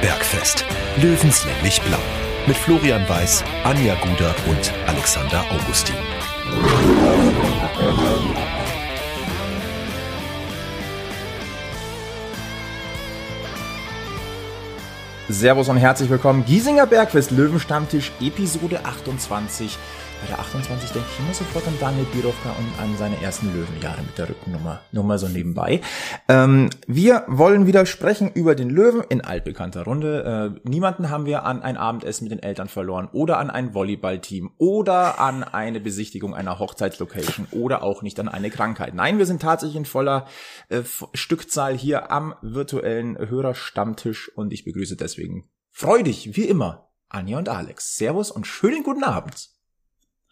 Bergfest. Löwenslänglich blau. Mit Florian Weiß, Anja Guder und Alexander Augustin. Servus und herzlich willkommen. Giesinger Bergfest, Löwenstammtisch, Episode 28. Bei der 28 denke ich immer sofort an Daniel Birovka und an seine ersten Löwenjahre mit der Rückennummer. Nur mal so nebenbei. Ähm, wir wollen wieder sprechen über den Löwen in altbekannter Runde. Äh, niemanden haben wir an ein Abendessen mit den Eltern verloren oder an ein Volleyballteam oder an eine Besichtigung einer Hochzeitslocation oder auch nicht an eine Krankheit. Nein, wir sind tatsächlich in voller äh, Stückzahl hier am virtuellen Hörerstammtisch und ich begrüße deswegen freudig, wie immer, Anja und Alex. Servus und schönen guten Abend.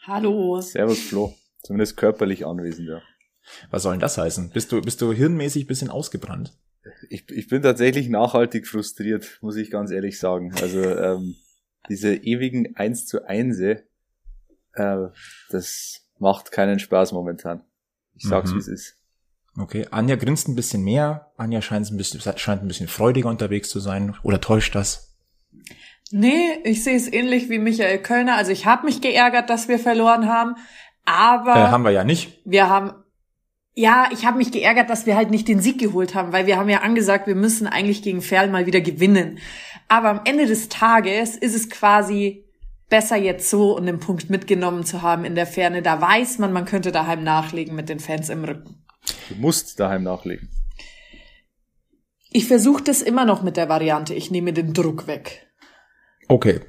Hallo. Servus Flo. Zumindest körperlich anwesend, ja. Was soll denn das heißen? Bist du, bist du hirnmäßig bisschen ausgebrannt? Ich, ich bin tatsächlich nachhaltig frustriert, muss ich ganz ehrlich sagen. Also ähm, diese ewigen 1 zu 1, äh, das macht keinen Spaß momentan. Ich sag's, mhm. wie es ist. Okay, Anja grinst ein bisschen mehr. Anja scheint ein bisschen, scheint ein bisschen freudiger unterwegs zu sein. Oder täuscht das? Nee, ich sehe es ähnlich wie Michael Kölner. Also ich habe mich geärgert, dass wir verloren haben, aber äh, haben wir ja nicht. Wir haben ja, ich habe mich geärgert, dass wir halt nicht den Sieg geholt haben, weil wir haben ja angesagt, wir müssen eigentlich gegen Ferl mal wieder gewinnen. Aber am Ende des Tages ist es quasi besser jetzt so und den Punkt mitgenommen zu haben in der Ferne. Da weiß man, man könnte daheim nachlegen mit den Fans im Rücken. Du musst daheim nachlegen. Ich versuche das immer noch mit der Variante, ich nehme den Druck weg. Okay.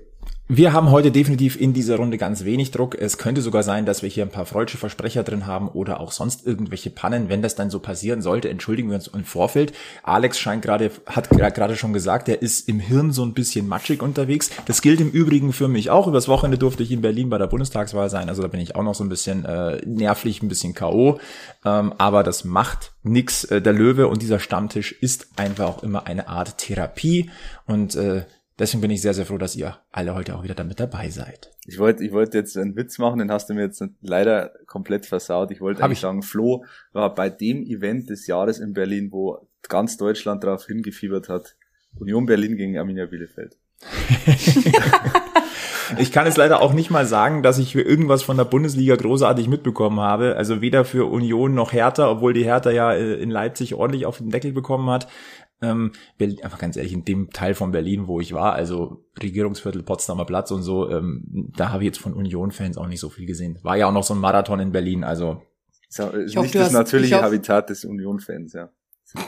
Wir haben heute definitiv in dieser Runde ganz wenig Druck. Es könnte sogar sein, dass wir hier ein paar freudsche Versprecher drin haben oder auch sonst irgendwelche Pannen. Wenn das dann so passieren sollte, entschuldigen wir uns im Vorfeld. Alex scheint gerade, hat gerade schon gesagt, er ist im Hirn so ein bisschen matschig unterwegs. Das gilt im Übrigen für mich auch. Übers Wochenende durfte ich in Berlin bei der Bundestagswahl sein. Also da bin ich auch noch so ein bisschen äh, nervlich, ein bisschen K.O. Ähm, aber das macht nix. Äh, der Löwe und dieser Stammtisch ist einfach auch immer eine Art Therapie. Und äh, Deswegen bin ich sehr, sehr froh, dass ihr alle heute auch wieder damit dabei seid. Ich wollte ich wollte jetzt einen Witz machen, den hast du mir jetzt leider komplett versaut. Ich wollte eigentlich ich? sagen, Flo war bei dem Event des Jahres in Berlin, wo ganz Deutschland darauf hingefiebert hat. Union Berlin gegen Arminia Bielefeld. ich kann es leider auch nicht mal sagen, dass ich für irgendwas von der Bundesliga großartig mitbekommen habe. Also weder für Union noch Hertha, obwohl die Hertha ja äh, in Leipzig ordentlich auf den Deckel bekommen hat. Ähm, Berlin, einfach ganz ehrlich, in dem Teil von Berlin, wo ich war, also Regierungsviertel, Potsdamer Platz und so, ähm, da habe ich jetzt von Union-Fans auch nicht so viel gesehen. War ja auch noch so ein Marathon in Berlin, also. Ist, ist nicht hoffe, das hast, natürliche Habitat des Union-Fans, ja.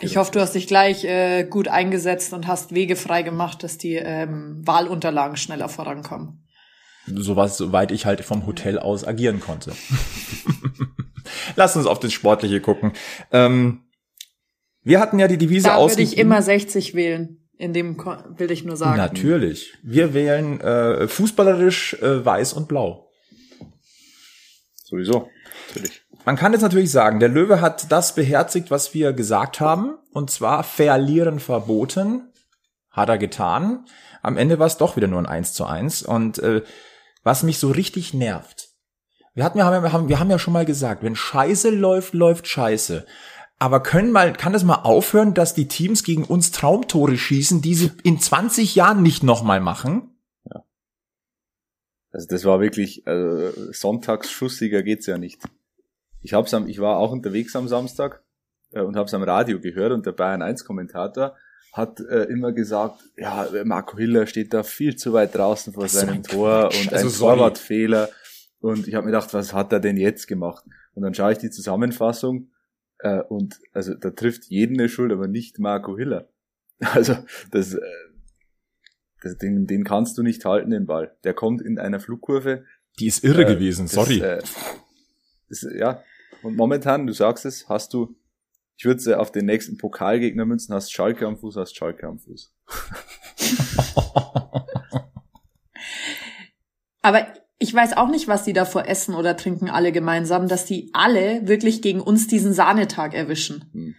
Ich hoffe, du hast dich gleich äh, gut eingesetzt und hast Wege frei gemacht, dass die ähm, Wahlunterlagen schneller vorankommen. So was, soweit ich halt vom Hotel aus agieren konnte. Lass uns auf das Sportliche gucken. Ähm, wir hatten ja die Devise aus. Da würde ich immer 60 wählen. In dem will ich nur sagen. Natürlich. Wir wählen äh, fußballerisch äh, weiß und blau. Sowieso. Natürlich. Man kann jetzt natürlich sagen, der Löwe hat das beherzigt, was wir gesagt haben. Und zwar verlieren verboten. Hat er getan. Am Ende war es doch wieder nur ein 1 zu 1. Und äh, was mich so richtig nervt. Wir hatten, wir haben, wir haben, wir haben ja schon mal gesagt, wenn Scheiße läuft, läuft Scheiße. Aber können mal, kann das mal aufhören, dass die Teams gegen uns Traumtore schießen, die sie in 20 Jahren nicht nochmal machen? Ja. Also das war wirklich, also Sonntagsschussiger geht's ja nicht. Ich hab's am, ich war auch unterwegs am Samstag äh, und hab's am Radio gehört und der Bayern 1 Kommentator hat äh, immer gesagt, ja, Marco Hiller steht da viel zu weit draußen vor seinem ein Tor und also ein Torwartfehler. Und ich habe mir gedacht, was hat er denn jetzt gemacht? Und dann schaue ich die Zusammenfassung äh, und also da trifft jeden eine Schuld, aber nicht Marco Hiller. Also das, äh, das den, den kannst du nicht halten, den Ball. Der kommt in einer Flugkurve. Die ist irre äh, gewesen, sorry. Das, äh, das, ja, und momentan, du sagst es, hast du, ich würde äh, auf den nächsten Pokalgegner münzen, hast Schalke am Fuß, hast Schalke am Fuß. Aber ich weiß auch nicht, was die davor essen oder trinken alle gemeinsam, dass die alle wirklich gegen uns diesen Sahnetag erwischen. Hm.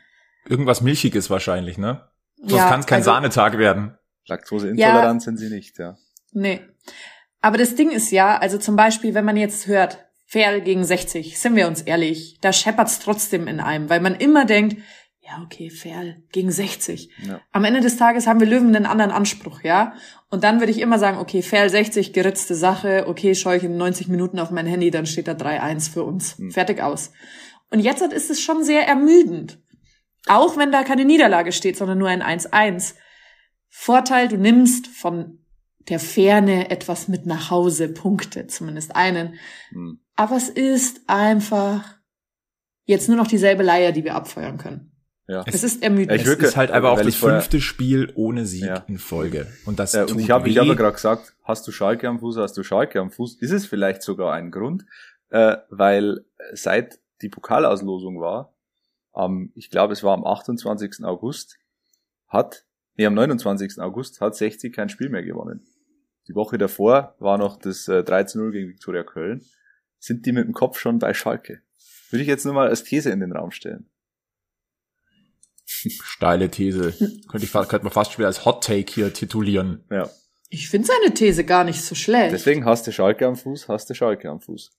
Irgendwas Milchiges wahrscheinlich, ne? Sonst ja, kann es kein also, Sahnetag werden. Laktoseintolerant ja, sind sie nicht, ja. Nee. Aber das Ding ist ja, also zum Beispiel, wenn man jetzt hört, Fair gegen 60, sind wir uns ehrlich, da scheppert's trotzdem in einem, weil man immer denkt, ja, okay, Ferl, gegen 60. Ja. Am Ende des Tages haben wir Löwen einen anderen Anspruch, ja? Und dann würde ich immer sagen, okay, Ferl 60, geritzte Sache, okay, schaue ich in 90 Minuten auf mein Handy, dann steht da 3-1 für uns. Hm. Fertig aus. Und jetzt ist es schon sehr ermüdend. Auch wenn da keine Niederlage steht, sondern nur ein 1-1. Vorteil, du nimmst von der Ferne etwas mit nach Hause, Punkte, zumindest einen. Hm. Aber es ist einfach jetzt nur noch dieselbe Leier, die wir abfeuern können. Ja. Es ist ermüdend. Ich Es wirklich- ist halt aber auch das fünfte Spiel ohne Sieg Ja. in Folge. Und das Ja, tut und ich habe ich weh. hab ja gerade gesagt, hast du Schalke am Fuß, hast du Schalke am Fuß. Ist es vielleicht sogar ein Grund, äh, weil seit die Pokalauslosung war, am, ich glaube es war am 28. August, hat, nee, am 29. August hat 60 kein Spiel mehr gewonnen. Die Woche davor war noch das äh, 13-0 gegen Viktoria Köln. Sind die mit dem Kopf schon bei Schalke? Würde ich jetzt nur mal als These in den Raum stellen. Steile These. könnte, ich, könnte man fast schon wieder als Hot Take hier titulieren. Ja. ich finde seine These gar nicht so schlecht. Deswegen hast du Schalke am Fuß, hast du Schalke am Fuß.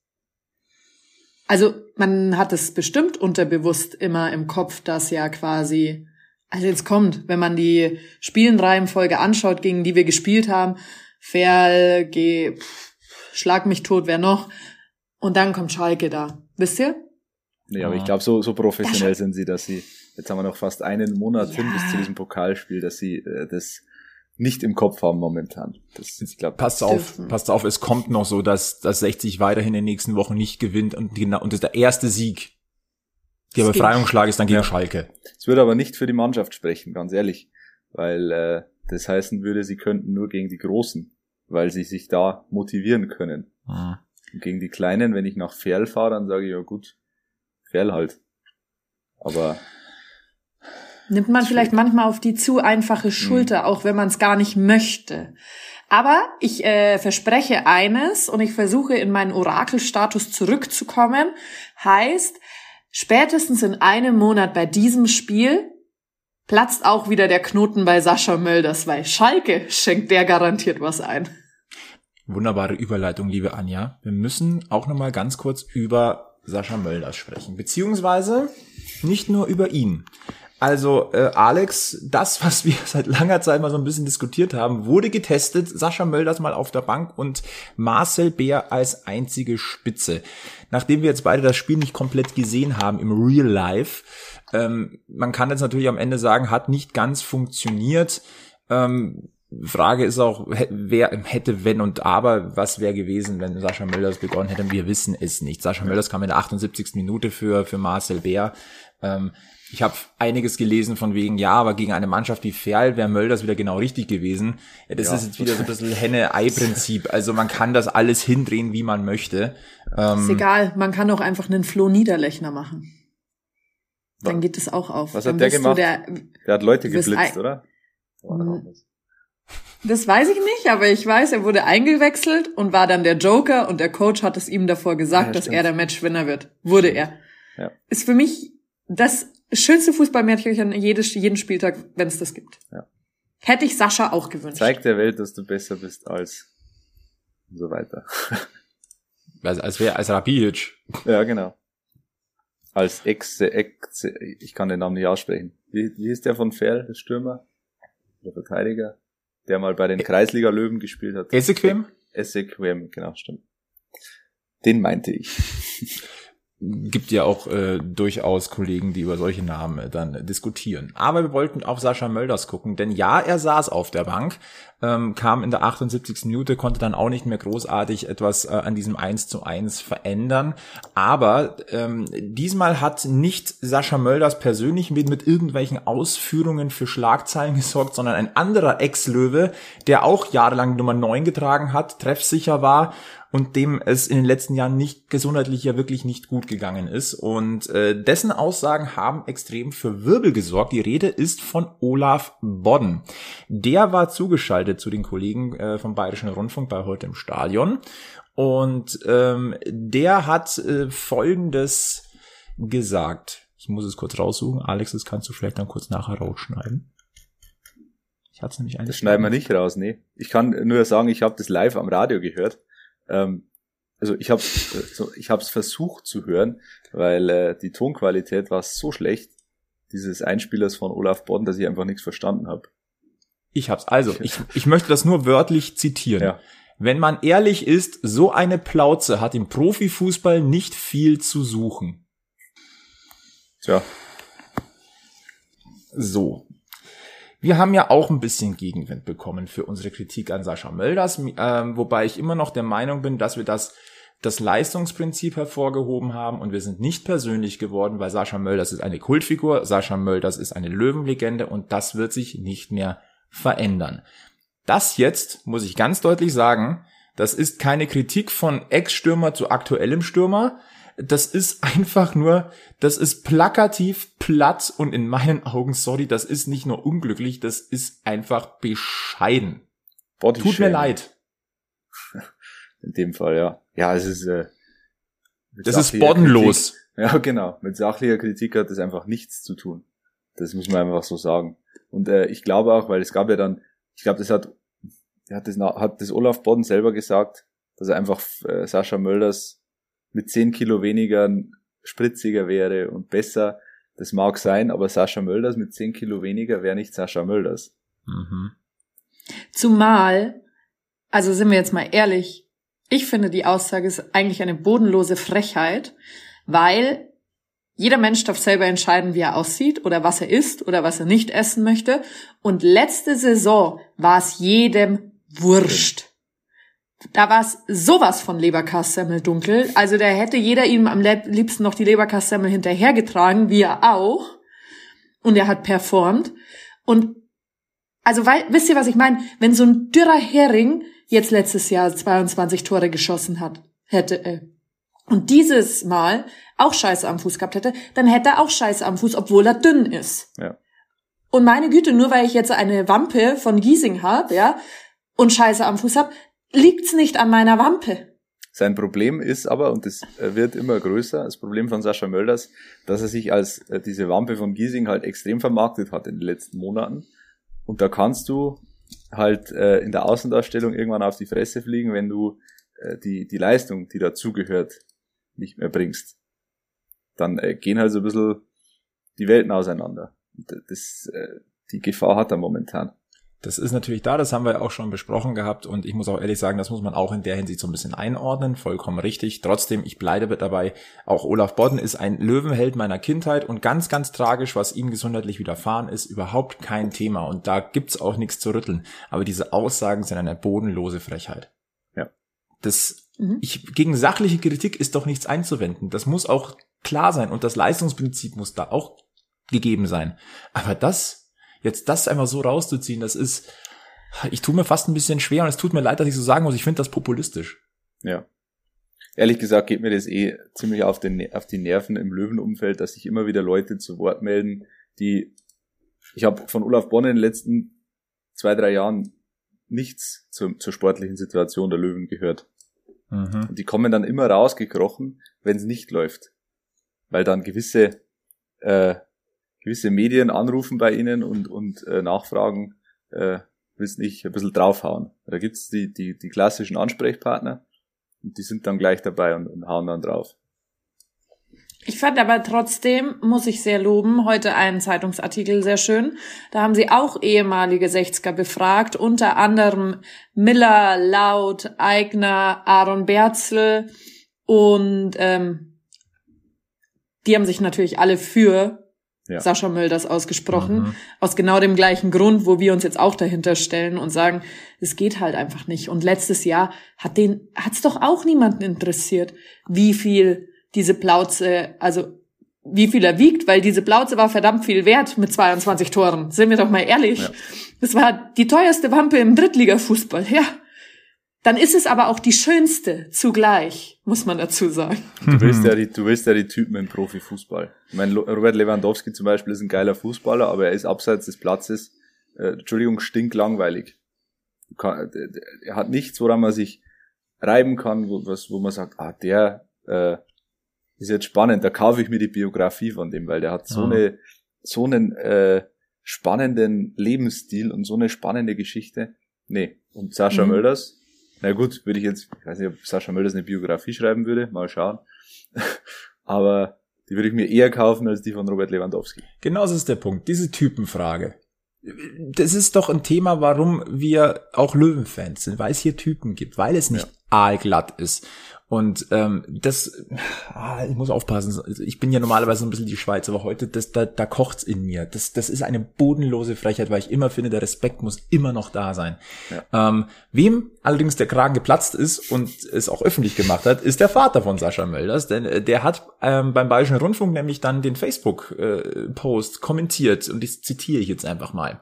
Also man hat es bestimmt unterbewusst immer im Kopf, dass ja quasi, also jetzt kommt, wenn man die Spielenreihenfolge anschaut, gegen die wir gespielt haben, Ferl, G, pff, Schlag mich tot, wer noch? Und dann kommt Schalke da. Wisst ihr? Nee, aber Ah. ich glaube, so, so professionell sind sie, dass sie, jetzt haben wir noch fast einen Monat hin Ja. bis zu diesem Pokalspiel, dass sie äh, das nicht im Kopf haben momentan. Das, ich glaube, Passt auf, Dürfen. passt auf, es kommt noch so, dass, dass 60 weiterhin in den nächsten Wochen nicht gewinnt und genau, und das ist der erste Sieg. Der Befreiungsschlag ist dann gegen Ja. Schalke. es würde aber nicht für die Mannschaft sprechen, ganz ehrlich, weil äh, das heißen würde, sie könnten nur gegen die Großen, weil sie sich da motivieren können. Hm. Und gegen die Kleinen, wenn ich nach Ferl fahre, dann sage ich, ja gut, Ferl halt. Aber Nimmt man vielleicht manchmal auf die zu einfache Schulter, auch wenn man es gar nicht möchte. Aber ich äh, verspreche eines und ich versuche in meinen Orakelstatus zurückzukommen. Heißt, spätestens in einem Monat bei diesem Spiel platzt auch wieder der Knoten bei Sascha Mölders, weil Schalke schenkt der garantiert was ein. Wunderbare Überleitung, liebe Anja. Wir müssen auch noch mal ganz kurz über Sascha Mölders sprechen, beziehungsweise nicht nur über ihn. Also äh, Alex, das, was wir seit langer Zeit mal so ein bisschen diskutiert haben, wurde getestet. Sascha Mölders mal auf der Bank und Marcel Bär als einzige Spitze. Nachdem wir jetzt beide das Spiel nicht komplett gesehen haben im Real Life, ähm, man kann jetzt natürlich am Ende sagen, hat nicht ganz funktioniert. Ähm, Frage ist auch, wer hätte wenn und aber, was wäre gewesen, wenn Sascha Mölders begonnen hätte? Wir wissen es nicht. Sascha Mölders kam in der 78. Minute für, für Marcel Bär. Ähm, ich habe einiges gelesen von wegen, ja, aber gegen eine Mannschaft wie Ferl wäre Mölders wieder genau richtig gewesen. Ja, das Ja. ist jetzt wieder so ein bisschen Henne-Ei-Prinzip. Also man kann das alles hindrehen, wie man möchte. Ähm, Ist egal, man kann auch einfach einen Flo Niederlechner machen. Dann geht es auch auf. Was Dann hat der gemacht? Der, der hat Leute geblitzt, oder? Mhm. Das weiß ich nicht, aber ich weiß, er wurde eingewechselt und war dann der Joker und der Coach hat es ihm davor gesagt, Ja, dass stimmt. er der Matchwinner wird. Wurde er. Ja. Ist für mich das schönste Fußballmärchen jedes, jeden Spieltag, wenn es das gibt. Ja. Hätte ich Sascha auch gewünscht. Zeig der Welt, dass du besser bist als und so weiter. als, als wäre als. Ja, genau. Als Ex, Ex, ich kann den Namen nicht aussprechen. Wie, wie ist der von Ferl, der Stürmer? Der Verteidiger? Der mal bei den Kreisliga-Löwen gespielt hat. Esequem? Essequem, genau, stimmt. Den meinte ich. gibt ja auch äh, durchaus Kollegen, die über solche Namen äh, dann diskutieren. Aber wir wollten auf Sascha Mölders gucken, denn ja, er saß auf der Bank, ähm, kam in der 78. Minute, konnte dann auch nicht mehr großartig etwas äh, an diesem 1 zu 1 verändern. Aber ähm, diesmal hat nicht Sascha Mölders persönlich mit, mit irgendwelchen Ausführungen für Schlagzeilen gesorgt, sondern ein anderer Ex-Löwe, der auch jahrelang Nummer 9 getragen hat, treffsicher war und dem es in den letzten Jahren nicht gesundheitlich ja wirklich nicht gut gegangen ist. Und äh, dessen Aussagen haben extrem für Wirbel gesorgt. Die Rede ist von Olaf Bodden. Der war zugeschaltet zu den Kollegen äh, vom Bayerischen Rundfunk bei heute im Stadion. Und ähm, der hat äh, Folgendes gesagt. Ich muss es kurz raussuchen. Alex, das kannst du vielleicht dann kurz nachher rausschneiden. Ich hatte nämlich Das schneiden wir nicht raus, nee. Ich kann nur sagen, ich habe das live am Radio gehört. Ähm, also ich habe so, ich habe es versucht zu hören, weil äh, die Tonqualität war so schlecht. dieses Einspielers von Olaf Bodden, dass ich einfach nichts verstanden habe. Ich hab's. Also, ich, ich möchte das nur wörtlich zitieren. Ja. Wenn man ehrlich ist, so eine Plauze hat im Profifußball nicht viel zu suchen. Tja, So. Wir haben ja auch ein bisschen Gegenwind bekommen für unsere Kritik an Sascha Mölders, ähm, wobei ich immer noch der Meinung bin, dass wir das, das Leistungsprinzip hervorgehoben haben und wir sind nicht persönlich geworden, weil Sascha Mölders ist eine Kultfigur, Sascha Mölders ist eine Löwenlegende und das wird sich nicht mehr verändern. Das jetzt, muss ich ganz deutlich sagen, das ist keine Kritik von Ex-Stürmer zu aktuellem Stürmer. Das ist einfach nur, das ist plakativ platt und in meinen Augen, sorry, das ist nicht nur unglücklich, das ist einfach bescheiden. Body Tut mir leid. In dem Fall, ja. Ja, es ist, äh, Das ist boddenlos. Kritik- Ja, genau. Mit sachlicher Kritik hat das einfach nichts zu tun. Das muss man einfach so sagen. Und äh, ich glaube auch, weil es gab ja dann, ich glaube, das hat, hat das, hat das Olaf Bodden selber gesagt, dass er einfach äh, Sascha Mölders mit 10 Kilo weniger spritziger wäre und besser. Das mag sein, aber Sascha Mölders mit 10 Kilo weniger wäre nicht Sascha Mölders. Mhm. Zumal, also sind wir jetzt mal ehrlich, ich finde, die Aussage ist eigentlich eine bodenlose Frechheit, weil jeder Mensch darf selber entscheiden, wie er aussieht oder was er isst oder was er nicht essen möchte. Und letzte Saison war es jedem wurscht. Da war es sowas von Leberkassemmel dunkel. Also da hätte jeder ihm am liebsten noch die Leberkassemmel hinterhergetragen, wie er auch. Und er hat performt. Und also weil, wisst ihr, was ich meine? Wenn so ein dürrer Hering jetzt letztes Jahr 22 Tore geschossen hat, hätte, äh, und dieses Mal auch Scheiße am Fuß gehabt hätte, dann hätte er auch Scheiße am Fuß, obwohl er dünn ist. Ja. Und meine Güte, nur weil ich jetzt eine Wampe von Giesing habe, ja, und Scheiße am Fuß hab, liegt's nicht an meiner Wampe. Sein Problem ist aber, und das äh, wird immer größer, das Problem von Sascha Mölders, dass er sich als äh, diese Wampe von Giesing halt extrem vermarktet hat in den letzten Monaten. Und da kannst du halt äh, in der Außendarstellung irgendwann auf die Fresse fliegen, wenn du äh, die, die Leistung, die dazugehört, nicht mehr bringst. Dann äh, gehen halt so ein bisschen die Welten auseinander. Und Das, äh, die Gefahr hat er momentan. Das ist natürlich da, das haben wir ja auch schon besprochen gehabt und ich muss auch ehrlich sagen, das muss man auch in der Hinsicht so ein bisschen einordnen, vollkommen richtig. Trotzdem, ich bleibe dabei, auch Olaf Bodden ist ein Löwenheld meiner Kindheit und ganz, ganz tragisch, was ihm gesundheitlich widerfahren ist, überhaupt kein Thema und da gibt's auch nichts zu rütteln. Aber diese Aussagen sind eine bodenlose Frechheit. Ja. Das, Mhm. ich, gegen sachliche Kritik ist doch nichts einzuwenden. Das muss auch klar sein und das Leistungsprinzip muss da auch gegeben sein. Aber das, jetzt das einfach so rauszuziehen, das ist, ich tue mir fast ein bisschen schwer und es tut mir leid, dass ich so sagen muss, ich finde das populistisch. Ja. Ehrlich gesagt geht mir das eh ziemlich auf, den, auf die Nerven im Löwenumfeld, dass sich immer wieder Leute zu Wort melden, die ich habe von Olaf Bonn in den letzten zwei, drei Jahren nichts zur, zur sportlichen Situation der Löwen gehört. Mhm. Und die kommen dann immer rausgekrochen, wenn es nicht läuft. Weil dann gewisse, äh, gewisse Medien anrufen bei ihnen und, und äh, nachfragen, äh, wissen nicht, ein bisschen draufhauen. Da gibt's die, die, die klassischen Ansprechpartner und die sind dann gleich dabei und, und hauen dann drauf. Ich fand aber trotzdem, muss ich sehr loben, heute einen Zeitungsartikel sehr schön. Da haben sie auch ehemalige 60er befragt, unter anderem Miller, Laut, Eigner, Aaron Berzl und ähm, die haben sich natürlich alle für Ja. Sascha Mölders ausgesprochen. Mhm. Aus genau dem gleichen Grund, wo wir uns jetzt auch dahinter stellen und sagen, es geht halt einfach nicht. Und letztes Jahr hat den, hat's doch auch niemanden interessiert, wie viel diese Plauze, also wie viel er wiegt, weil diese Plauze war verdammt viel wert mit 22 Toren. Sind wir doch mal ehrlich. Ja. Das war die teuerste Wampe im Drittligafußball, ja. Dann ist es aber auch die schönste zugleich, muss man dazu sagen. Du willst ja die, du willst ja die Typen im Profifußball. Ich meine, Robert Lewandowski zum Beispiel ist ein geiler Fußballer, aber er ist abseits des Platzes, äh, Entschuldigung, stinklangweilig. Kann, der- er hat nichts, woran man sich reiben kann, wo, was, wo man sagt, ah, der äh, ist jetzt spannend, da kaufe ich mir die Biografie von dem, weil der hat so Mhm. eine, so einen äh, spannenden Lebensstil und so eine spannende Geschichte. Nee. Und Sascha Mhm. Mölders, na gut, würde ich jetzt, ich weiß nicht, ob Sascha Mölders eine Biografie schreiben würde, mal schauen. Aber Die würde ich mir eher kaufen als die von Robert Lewandowski. Genau das ist der Punkt. Diese Typenfrage. Das ist doch ein Thema, warum wir auch Löwenfans sind, weil es hier Typen gibt, weil es nicht ja. Aalglatt ist. Und ähm, das, ah, ich muss aufpassen, ich bin ja normalerweise ein bisschen die Schweiz, aber heute, das, da, da kocht's in mir. Das, das ist eine bodenlose Frechheit, weil ich immer finde, der Respekt muss immer noch da sein. Ja. Ähm, wem allerdings der Kragen geplatzt ist und es auch öffentlich gemacht hat, ist der Vater von Sascha Mölders, denn äh, der hat ähm, beim Bayerischen Rundfunk nämlich dann den Facebook-Post äh, kommentiert und das zitiere ich jetzt einfach mal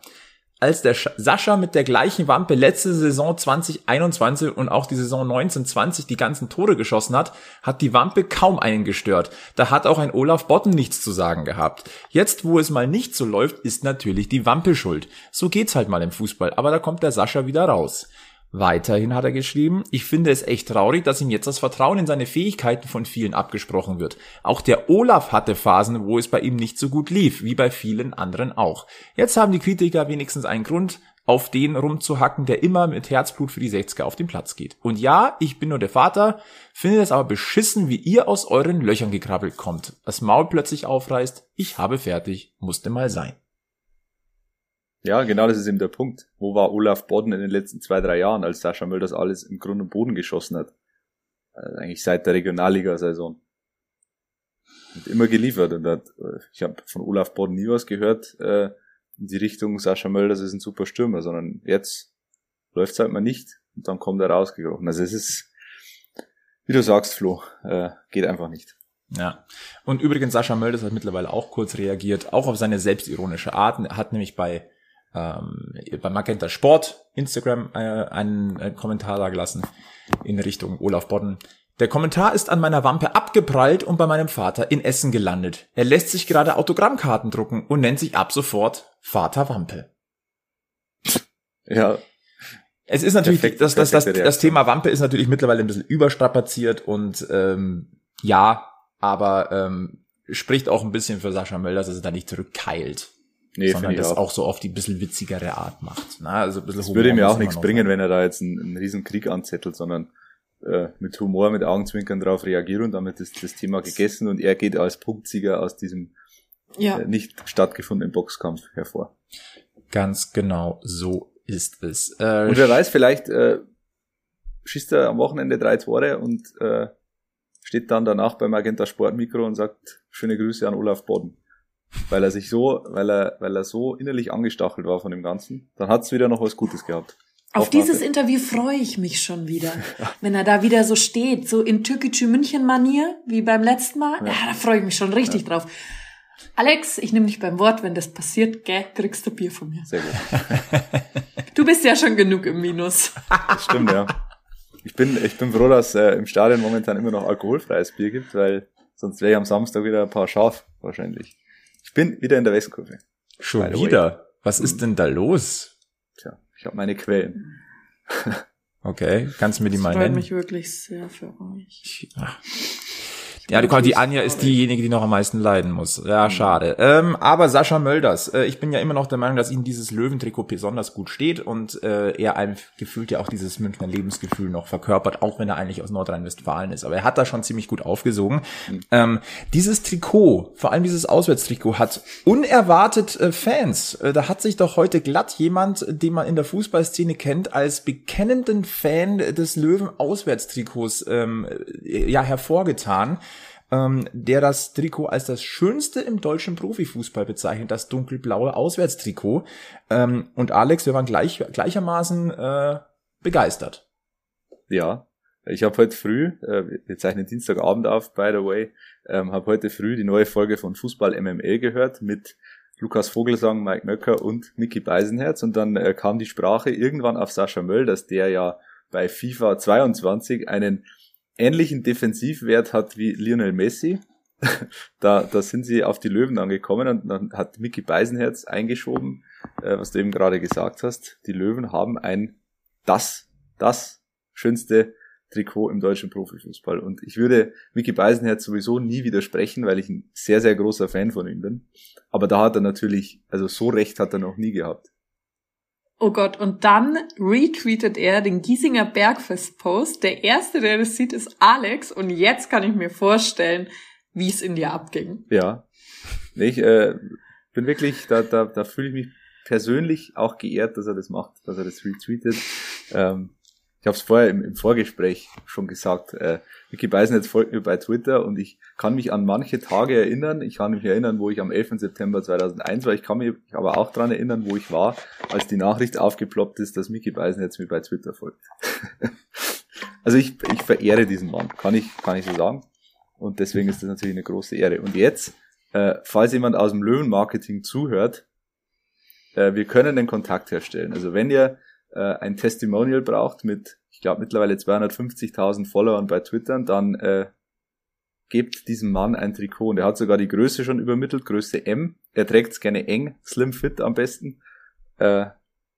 als der Sascha mit der gleichen Wampe letzte Saison 2021 und auch die Saison 1920 die ganzen Tore geschossen hat, hat die Wampe kaum einen gestört. Da hat auch ein Olaf Botten nichts zu sagen gehabt. Jetzt, wo es mal nicht so läuft, ist natürlich die Wampe schuld. So geht's halt mal im Fußball, aber da kommt der Sascha wieder raus. Weiterhin hat er geschrieben, ich finde es echt traurig, dass ihm jetzt das Vertrauen in seine Fähigkeiten von vielen abgesprochen wird. Auch der Olaf hatte Phasen, wo es bei ihm nicht so gut lief, wie bei vielen anderen auch. Jetzt haben die Kritiker wenigstens einen Grund, auf den rumzuhacken, der immer mit Herzblut für die 60er auf den Platz geht. Und ja, ich bin nur der Vater, finde es aber beschissen, wie ihr aus euren Löchern gekrabbelt kommt. Das Maul plötzlich aufreißt, ich habe fertig, musste mal sein. Ja, genau das ist eben der Punkt. Wo war Olaf Bodden in den letzten zwei, drei Jahren, als Sascha Möll das alles im Grund und Boden geschossen hat? Also eigentlich seit der Regionalliga-Saison. Hat immer geliefert und hat, äh, ich habe von Olaf Bodden nie was gehört äh, in die Richtung Sascha Möll, das ist ein super Stürmer, sondern jetzt läuft's halt mal nicht und dann kommt er rausgekrochen. Also es ist, wie du sagst, Flo, äh, geht einfach nicht. Ja. Und übrigens, Sascha Mölders hat mittlerweile auch kurz reagiert, auch auf seine selbstironische Art. Er hat nämlich bei ähm, bei Magenta Sport Instagram äh, einen, einen Kommentar da gelassen in Richtung Olaf Bodden. Der Kommentar ist an meiner Wampe abgeprallt und bei meinem Vater in Essen gelandet. Er lässt sich gerade Autogrammkarten drucken und nennt sich ab sofort Vater Wampe. Ja. Es ist natürlich, perfekt, das, das, das, das Thema Wampe ist natürlich mittlerweile ein bisschen überstrapaziert und ähm, ja, aber ähm, spricht auch ein bisschen für Sascha Mölders, dass er da nicht zurückkeilt nee, sondern das auch. auch. so auf die bisschen witzigere Art macht. Na, also ein bisschen das würde mir auch nichts bringen, wenn er da jetzt einen, einen riesen Krieg anzettelt, sondern äh, mit Humor, mit Augenzwinkern darauf reagiert und damit ist das Thema gegessen und er geht als Punktsieger aus diesem ja. äh, nicht stattgefundenen Boxkampf hervor. Ganz genau so ist es. Äh, und wer weiß, vielleicht äh, schießt er am Wochenende drei Tore und äh, steht dann danach beim Magenta Sportmikro und sagt schöne Grüße an Olaf Bodden weil er sich so, weil er, weil er so innerlich angestachelt war von dem Ganzen, dann hat's wieder noch was Gutes gehabt. Auf dieses Interview freue ich mich schon wieder. Wenn er da wieder so steht, so in Türkische München Manier, wie beim letzten Mal, ja, ja da freue ich mich schon richtig ja. drauf. Alex, ich nehme dich beim Wort, wenn das passiert, gell, kriegst du Bier von mir. Sehr gut. Du bist ja schon genug im Minus. Stimmt, ja. Ich bin, ich bin froh, dass äh, im Stadion momentan immer noch alkoholfreies Bier gibt, weil sonst wäre ich am Samstag wieder ein paar scharf, wahrscheinlich. Ich bin wieder in der Westkurve. Schon wieder? Was ist denn da los? Tja, ich habe meine Quellen. okay, kannst du mir die das mal nennen? Ich mich wirklich sehr für euch. ach. Ja, die, die Anja ist diejenige, die noch am meisten leiden muss. Ja, schade. Ähm, aber Sascha Mölders, äh, ich bin ja immer noch der Meinung, dass ihm dieses Löwentrikot besonders gut steht und äh, er einem gefühlt ja auch dieses Münchner Lebensgefühl noch verkörpert, auch wenn er eigentlich aus Nordrhein-Westfalen ist. Aber er hat da schon ziemlich gut aufgesogen. Mhm. Ähm, dieses Trikot, vor allem dieses Auswärtstrikot, hat unerwartet äh, Fans. Äh, da hat sich doch heute glatt jemand, den man in der Fußballszene kennt, als bekennenden Fan des Löwen-Auswärtstrikots ähm, äh, ja hervorgetan ähm, der das Trikot als das schönste im deutschen Profifußball bezeichnet, das dunkelblaue Auswärtstrikot. Ähm, und Alex, wir waren gleich, gleichermaßen äh, begeistert. Ja, ich habe heute früh, äh, wir zeichnen Dienstagabend auf, by the way, ähm, habe heute früh die neue Folge von Fußball MML gehört mit Lukas Vogelsang, Mike Nöcker und Mickey Beisenherz und dann äh, kam die Sprache irgendwann auf Sascha Möll, dass der ja bei FIFA 22 einen ähnlichen Defensivwert hat wie Lionel Messi. da, da sind sie auf die Löwen angekommen und dann hat Mickey Beisenherz eingeschoben, äh, was du eben gerade gesagt hast. Die Löwen haben ein das, das schönste Trikot im deutschen Profifußball. Und ich würde Mickey Beisenherz sowieso nie widersprechen, weil ich ein sehr, sehr großer Fan von ihm bin. Aber da hat er natürlich, also so recht hat er noch nie gehabt. Oh Gott, und dann retweetet er den Giesinger Bergfest-Post. Der erste, der das sieht, ist Alex. Und jetzt kann ich mir vorstellen, wie es in dir abging. Ja. Ich äh, bin wirklich, da, da, da fühle ich mich persönlich auch geehrt, dass er das macht, dass er das retweetet. Ähm, ich habe es vorher im, im, Vorgespräch schon gesagt, äh, Micky Beisenherz folgt mir bei Twitter und ich kann mich an manche Tage erinnern. Ich kann mich erinnern, wo ich am 11. September 2001 war. Ich kann mich aber auch dran erinnern, wo ich war, als die Nachricht aufgeploppt ist, dass Micky Beisenherz mir bei Twitter folgt. also ich, ich verehre diesen Mann, kann ich, kann ich so sagen. Und deswegen ist das natürlich eine große Ehre. Und jetzt, äh, falls jemand aus dem Löwenmarketing zuhört, äh, wir können den Kontakt herstellen. Also wenn ihr äh, ein Testimonial braucht mit, ich glaube, mittlerweile 250.000 Followern bei Twitter, dann äh, gebt diesem Mann ein Trikot. Und er hat sogar die Größe schon übermittelt, Größe M. Er trägt es gerne eng, slim fit am besten. Äh,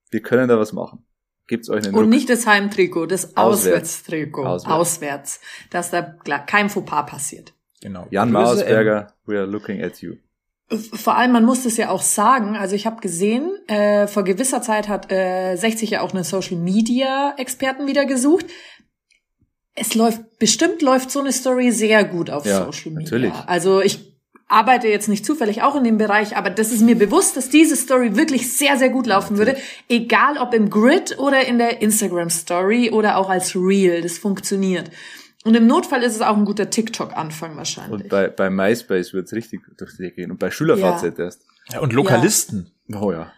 wir können da was machen. Gibt's euch einen Und Ruck? nicht das Heimtrikot, das Auswärts. Auswärtstrikot. Auswärts. Auswärts. Dass da kein Fauxpas passiert. Genau. Jan Größe Mausberger, we are looking at you. Vor allem, man muss das ja auch sagen. Also ich habe gesehen, äh, vor gewisser Zeit hat äh, 60 ja auch einen Social Media Experten wieder gesucht. Es läuft, bestimmt läuft so eine Story sehr gut auf Ja, Social Media. natürlich. Also ich arbeite jetzt nicht zufällig auch in dem Bereich, aber das ist mir bewusst, dass diese Story wirklich sehr, sehr gut laufen würde. Egal ob im Grid oder in der Instagram Story oder auch als Reel. Das funktioniert. Und im Notfall ist es auch ein guter TikTok-Anfang wahrscheinlich. Und bei, bei MySpace wird's richtig durch die Decke gehen. Und bei SchülerVZ Ja. erst. Ja, und Lokalisten. Oh ja.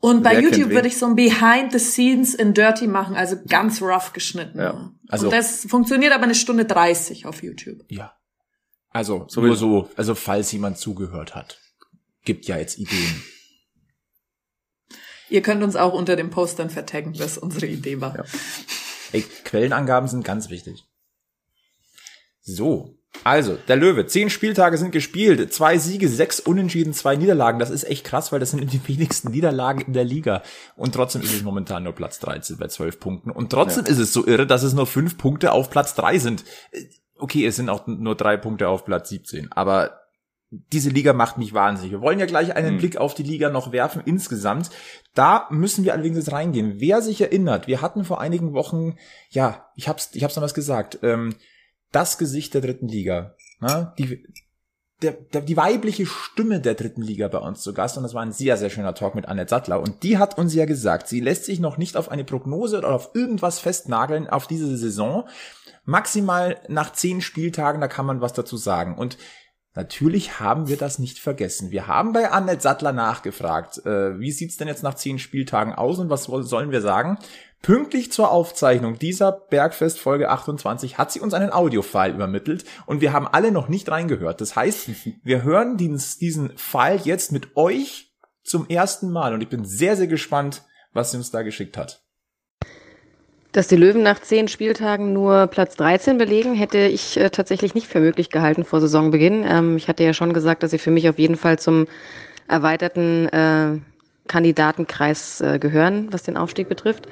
Und bei Wer YouTube würde ich so ein Behind the Scenes in Dirty machen, also ganz rough geschnitten. Ja. Also- und das funktioniert aber eine Stunde 30 auf YouTube. Ja. Also, So nur so, also falls jemand zugehört hat. Gibt ja jetzt Ideen. Ihr könnt uns auch unter dem Post dann vertaggen, was unsere Idee war. Ja. Ey, Quellenangaben sind ganz wichtig. So. Also, der Löwe. Zehn Spieltage sind gespielt. Zwei Siege, sechs Unentschieden, zwei Niederlagen. Das ist echt krass, weil das sind die wenigsten Niederlagen in der Liga. Und trotzdem ist es momentan nur Platz 13 bei zwölf Punkten. Und trotzdem ist es so irre, dass es nur fünf Punkte auf Platz drei sind. Okay, es sind auch nur drei Punkte auf Platz 17. Aber diese Liga macht mich wahnsinnig. Wir wollen ja gleich einen Hm. Blick auf die Liga noch werfen insgesamt. Da müssen wir allerdings jetzt reingehen. Wer sich erinnert, wir hatten vor einigen Wochen, ja, ich hab's, ich hab's damals gesagt, ähm, das Gesicht der dritten Liga. Na, die, der, der, die weibliche Stimme der dritten Liga bei uns zu Gast und das war ein sehr, sehr schöner Talk mit Annette Sattler und die hat uns ja gesagt, sie lässt sich noch nicht auf eine Prognose oder auf irgendwas festnageln auf diese Saison. Maximal nach zehn Spieltagen, da kann man was dazu sagen und Natürlich haben wir das nicht vergessen. Wir haben bei Annette Sattler nachgefragt, äh, wie sieht's denn jetzt nach zehn Spieltagen aus und was sollen wir sagen? Pünktlich zur Aufzeichnung dieser Bergfest Folge 28 hat sie uns einen Audiofile übermittelt und wir haben alle noch nicht reingehört. Das heißt, wir hören diesen, diesen File jetzt mit euch zum ersten Mal und ich bin sehr, sehr gespannt, was sie uns da geschickt hat. Dass die Löwen nach zehn Spieltagen nur Platz 13 belegen, hätte ich äh, tatsächlich nicht für möglich gehalten vor Saisonbeginn. Ähm, ich hatte ja schon gesagt, dass sie für mich auf jeden Fall zum erweiterten äh, Kandidatenkreis äh, gehören, was den Aufstieg betrifft.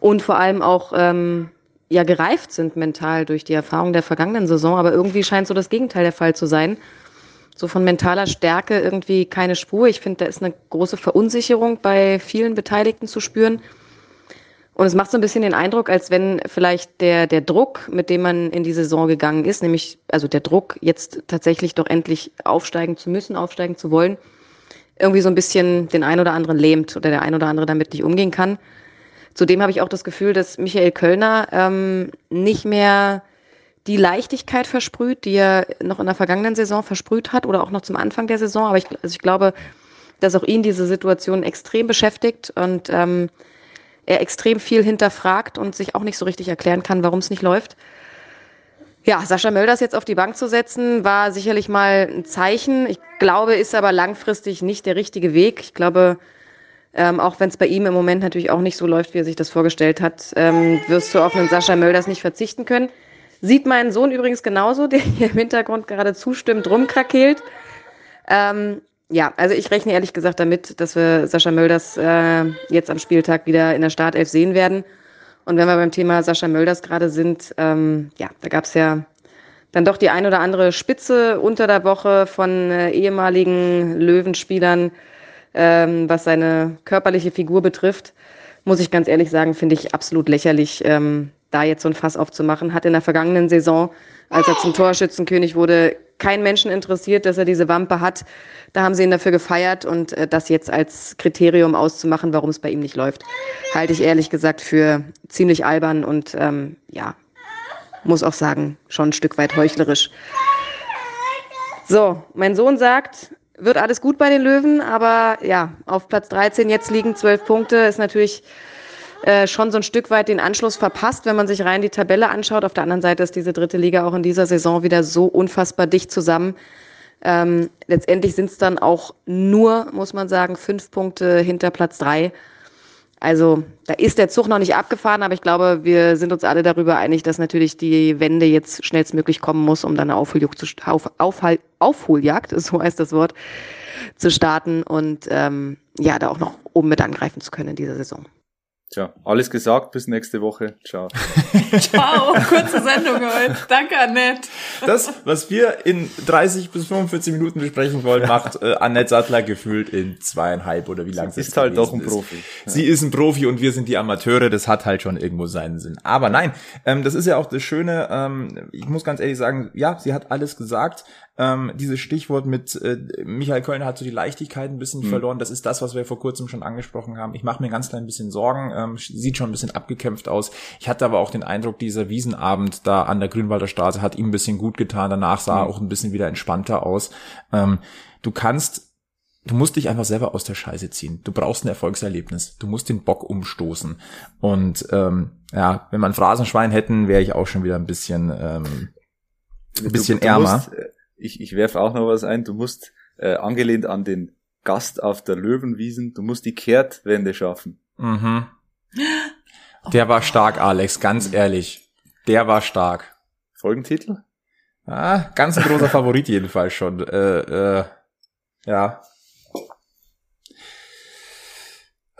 Und vor allem auch ähm, ja gereift sind mental durch die Erfahrung der vergangenen Saison. Aber irgendwie scheint so das Gegenteil der Fall zu sein. So von mentaler Stärke irgendwie keine Spur. Ich finde, da ist eine große Verunsicherung bei vielen Beteiligten zu spüren. Und es macht so ein bisschen den Eindruck, als wenn vielleicht der, der Druck, mit dem man in die Saison gegangen ist, nämlich also der Druck, jetzt tatsächlich doch endlich aufsteigen zu müssen, aufsteigen zu wollen, irgendwie so ein bisschen den ein oder anderen lähmt oder der ein oder andere damit nicht umgehen kann. Zudem habe ich auch das Gefühl, dass Michael Kölner ähm, nicht mehr die Leichtigkeit versprüht, die er noch in der vergangenen Saison versprüht hat oder auch noch zum Anfang der Saison. Aber ich, also ich glaube, dass auch ihn diese Situation extrem beschäftigt und ähm, er extrem viel hinterfragt und sich auch nicht so richtig erklären kann, warum es nicht läuft. Ja, Sascha Mölders jetzt auf die Bank zu setzen, war sicherlich mal ein Zeichen. Ich glaube, ist aber langfristig nicht der richtige Weg. Ich glaube, ähm, auch wenn es bei ihm im Moment natürlich auch nicht so läuft, wie er sich das vorgestellt hat, ähm, wirst du auf einen Sascha Mölders nicht verzichten können. Sieht mein Sohn übrigens genauso, der hier im Hintergrund gerade zustimmt, rumkrakeelt. Ähm, ja, also ich rechne ehrlich gesagt damit, dass wir Sascha Mölders äh, jetzt am Spieltag wieder in der Startelf sehen werden. Und wenn wir beim Thema Sascha Mölders gerade sind, ähm, ja, da gab es ja dann doch die ein oder andere Spitze unter der Woche von äh, ehemaligen Löwenspielern, ähm, was seine körperliche Figur betrifft. Muss ich ganz ehrlich sagen, finde ich absolut lächerlich, ähm, da jetzt so ein Fass aufzumachen. Hat in der vergangenen Saison als er zum Torschützenkönig wurde, kein Menschen interessiert, dass er diese Wampe hat. Da haben sie ihn dafür gefeiert und äh, das jetzt als Kriterium auszumachen, warum es bei ihm nicht läuft, halte ich ehrlich gesagt für ziemlich albern und ähm, ja, muss auch sagen, schon ein Stück weit heuchlerisch. So, mein Sohn sagt, wird alles gut bei den Löwen, aber ja, auf Platz 13 jetzt liegen zwölf Punkte, ist natürlich äh, schon so ein Stück weit den Anschluss verpasst, wenn man sich rein die Tabelle anschaut. Auf der anderen Seite ist diese dritte Liga auch in dieser Saison wieder so unfassbar dicht zusammen. Ähm, letztendlich sind es dann auch nur, muss man sagen, fünf Punkte hinter Platz drei. Also da ist der Zug noch nicht abgefahren, aber ich glaube, wir sind uns alle darüber einig, dass natürlich die Wende jetzt schnellstmöglich kommen muss, um dann eine Aufholjagd, zu, auf, Aufhal, Aufholjagd, so heißt das Wort, zu starten und ähm, ja, da auch noch oben mit angreifen zu können in dieser Saison. Tja, alles gesagt, bis nächste Woche. Ciao. Ciao, kurze Sendung heute. Danke, Annette. Das, was wir in 30 bis 45 Minuten besprechen wollen, macht äh, Annette Sattler gefühlt in zweieinhalb oder wie lange Sie ist halt doch ein Profi. Ja. Sie ist ein Profi und wir sind die Amateure, das hat halt schon irgendwo seinen Sinn. Aber nein, ähm, das ist ja auch das Schöne, ähm, ich muss ganz ehrlich sagen, ja, sie hat alles gesagt. Ähm, dieses Stichwort mit äh, Michael Kölner hat so die Leichtigkeit ein bisschen mhm. verloren. Das ist das, was wir vor kurzem schon angesprochen haben. Ich mache mir ganz klein bisschen Sorgen. Ähm, sieht schon ein bisschen abgekämpft aus. Ich hatte aber auch den Eindruck, dieser Wiesenabend da an der Grünwalder Straße hat ihm ein bisschen gut getan. Danach sah er mhm. auch ein bisschen wieder entspannter aus. Ähm, du kannst Du musst dich einfach selber aus der Scheiße ziehen. Du brauchst ein Erfolgserlebnis. Du musst den Bock umstoßen. Und ähm, ja, wenn man Phrasenschwein hätten, wäre ich auch schon wieder ein bisschen ähm, ein bisschen du, du ärmer. Musst, äh, ich, ich werfe auch noch was ein, du musst äh, angelehnt an den Gast auf der Löwenwiesen, du musst die Kehrtwende schaffen. Mhm. Der war stark, Alex, ganz ehrlich. Der war stark. Folgentitel? Ah, ganz ein großer Favorit jedenfalls schon. Äh, äh, ja.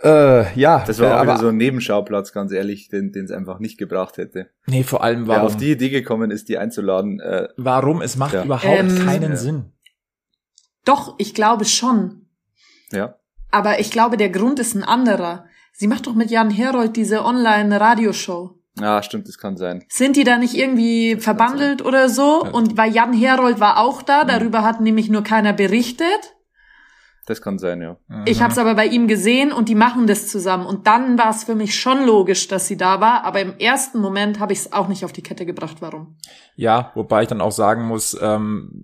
Äh, ja. Das war äh, aber so ein Nebenschauplatz, ganz ehrlich, den es einfach nicht gebracht hätte. Nee, vor allem warum. Wer auf die Idee gekommen ist, die einzuladen. Äh, warum? Es macht ja. überhaupt ähm, keinen ja. Sinn. Doch, ich glaube schon. Ja. Aber ich glaube, der Grund ist ein anderer. Sie macht doch mit Jan Herold diese Online-Radioshow. Ah, stimmt, das kann sein. Sind die da nicht irgendwie verbandelt oder so? Ja. Und weil Jan Herold war auch da, darüber hat nämlich nur keiner berichtet. Das kann sein, ja. Ich habe es aber bei ihm gesehen und die machen das zusammen. Und dann war es für mich schon logisch, dass sie da war. Aber im ersten Moment habe ich es auch nicht auf die Kette gebracht. Warum? Ja, wobei ich dann auch sagen muss, ähm,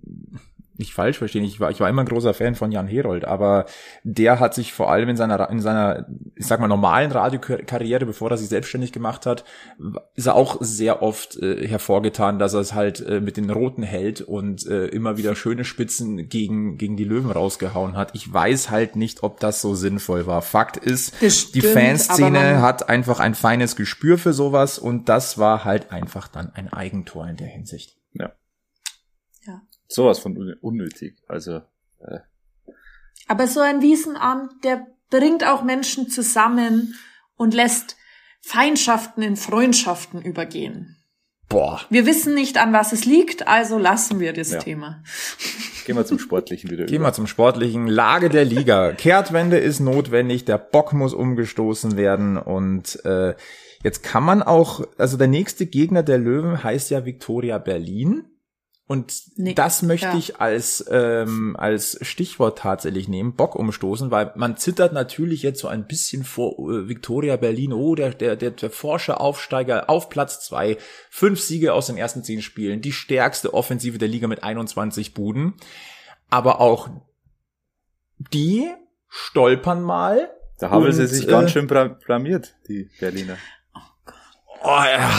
nicht falsch verstehen, ich war, ich war immer ein großer Fan von Jan Herold, aber der hat sich vor allem in seiner, in seiner, ich sag mal, normalen Radiokarriere, bevor er sich selbstständig gemacht hat, ist er auch sehr oft äh, hervorgetan, dass er es halt äh, mit den Roten hält und äh, immer wieder schöne Spitzen gegen, gegen die Löwen rausgehauen hat. Ich weiß halt nicht, ob das so sinnvoll war. Fakt ist, stimmt, die Fanszene hat einfach ein feines Gespür für sowas und das war halt einfach dann ein Eigentor in der Hinsicht. Ja sowas von unnötig. Also. Äh. Aber so ein Wiesenamt, der bringt auch Menschen zusammen und lässt Feindschaften in Freundschaften übergehen. Boah. Wir wissen nicht, an was es liegt, also lassen wir das ja. Thema. Gehen wir zum Sportlichen wieder. Gehen wir zum Sportlichen. Lage der Liga. Kehrtwende ist notwendig, der Bock muss umgestoßen werden und äh, jetzt kann man auch, also der nächste Gegner der Löwen heißt ja Victoria Berlin. Und nee, das möchte ja. ich als, ähm, als Stichwort tatsächlich nehmen, Bock umstoßen, weil man zittert natürlich jetzt so ein bisschen vor äh, Victoria Berlin, oh, der, der, der, der Forscher-Aufsteiger auf Platz zwei, fünf Siege aus den ersten zehn Spielen, die stärkste Offensive der Liga mit 21 Buden. Aber auch die stolpern mal. Da haben und, sie sich äh, ganz schön blamiert, die Berliner. Oh ja,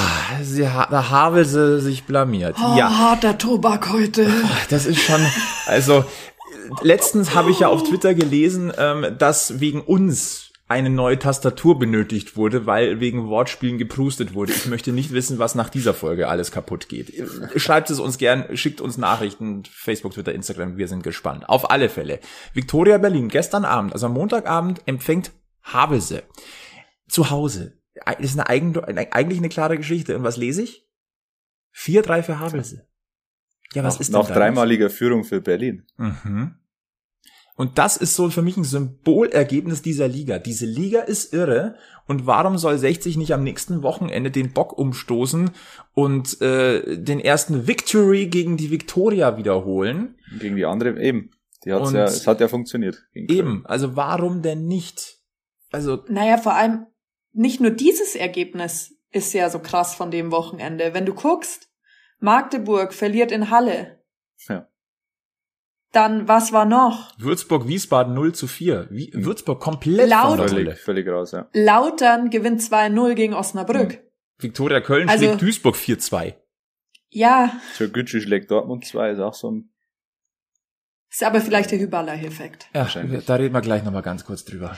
sie, da habe sie sich blamiert. Oh, ja. harter Tobak heute. Das ist schon, also letztens habe ich ja auf Twitter gelesen, ähm, dass wegen uns eine neue Tastatur benötigt wurde, weil wegen Wortspielen geprustet wurde. Ich möchte nicht wissen, was nach dieser Folge alles kaputt geht. Schreibt es uns gern, schickt uns Nachrichten, Facebook, Twitter, Instagram, wir sind gespannt. Auf alle Fälle. Victoria Berlin, gestern Abend, also am Montagabend, empfängt Havelse. Zu Hause ist eine eigen, eigentlich eine klare Geschichte. Und was lese ich? 4-3 für Havelse. Ja, was noch, ist denn Noch dreimaliger Führung für Berlin. Mhm. Und das ist so für mich ein Symbolergebnis dieser Liga. Diese Liga ist irre. Und warum soll 60 nicht am nächsten Wochenende den Bock umstoßen und äh, den ersten Victory gegen die Victoria wiederholen? Gegen die andere eben. Die hat's Und- ja, es hat ja funktioniert. gegen Köln. Eben. Also warum denn nicht? Also Naja, vor allem nicht nur dieses Ergebnis ist ja so krass von dem Wochenende. Wenn du guckst, Magdeburg verliert in Halle. Ja. Dann, was war noch? Würzburg-Wiesbaden 0 zu 4. Wie, Würzburg komplett Laut- von der Rolle. Völlig, völlig raus, ja. Lautern gewinnt 2-0 gegen Osnabrück. Viktoria Köln Also- schlägt Duisburg 4-2. Ja, Türkgücü schlägt Dortmund 2, ist auch so ein, ist aber vielleicht der Hyballa-Effekt. Ja, da reden wir gleich nochmal ganz kurz drüber.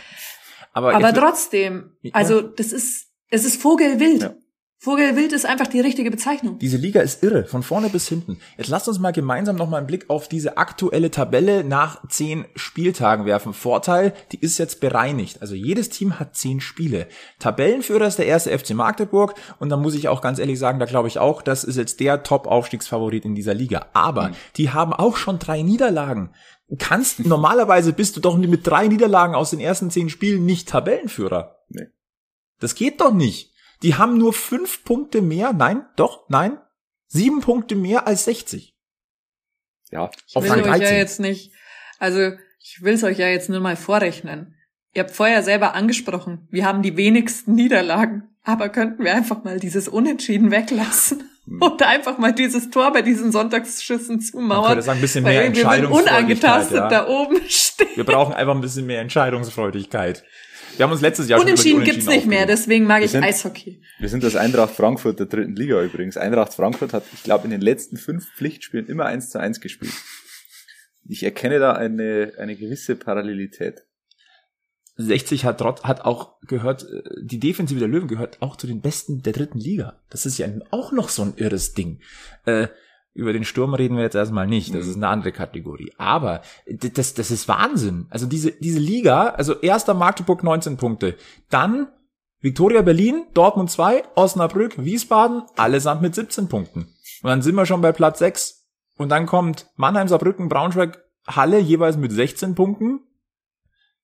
Aber, Aber trotzdem, also das ist, es ist Vogelwild. Ja. Vogelwild ist einfach die richtige Bezeichnung. Diese Liga ist irre, von vorne bis hinten. Jetzt lasst uns mal gemeinsam nochmal einen Blick auf diese aktuelle Tabelle nach zehn Spieltagen werfen. Vorteil, die ist jetzt bereinigt. Also jedes Team hat zehn Spiele. Tabellenführer ist der erste FC Magdeburg und da muss ich auch ganz ehrlich sagen, da glaube ich auch, das ist jetzt der Top-Aufstiegsfavorit in dieser Liga. Aber die haben auch schon drei Niederlagen. Kannst, normalerweise bist du doch mit drei Niederlagen aus den ersten zehn Spielen nicht Tabellenführer. Nee. Das geht doch nicht. Die haben nur fünf Punkte mehr, nein, doch, nein, sieben Punkte mehr als 60. ja, Ich Auf will Rang euch ja 13. jetzt nicht, also ich will es euch ja jetzt nur mal vorrechnen. Ihr habt vorher selber angesprochen, wir haben die wenigsten Niederlagen, aber könnten wir einfach mal dieses Unentschieden weglassen Hm. und einfach mal dieses Tor bei diesen Sonntagsschüssen Man zumauern. könnte sagen, ein bisschen mehr wir sind Entscheidungsfreudigkeit. unangetastet Ja. da oben stehen. Wir brauchen einfach ein bisschen mehr Entscheidungsfreudigkeit. Wir haben uns letztes Jahr Unentschieden die gibt's nicht mehr, deswegen mag Wir ich sind- Eishockey. Wir sind das Eintracht Frankfurt der dritten Liga übrigens. Eintracht Frankfurt hat, ich glaube, in den letzten fünf Pflichtspielen immer eins zu eins gespielt. Ich erkenne da eine, eine gewisse Parallelität. 60 hat, trotz, hat auch gehört, äh, die Defensive der Löwen gehört auch zu den Besten der dritten Liga. Das ist ja auch noch so ein irres Ding. Äh, über den Sturm reden wir jetzt erstmal nicht. Das ist eine andere Kategorie. Aber das, das ist Wahnsinn. Also diese, diese Liga, also erster Magdeburg 19 Punkte. Dann Viktoria Berlin, Dortmund 2, Osnabrück, Wiesbaden, allesamt mit 17 Punkten. Und dann sind wir schon bei Platz 6. Und dann kommt Mannheim, Saarbrücken, Braunschweig, Halle jeweils mit 16 Punkten.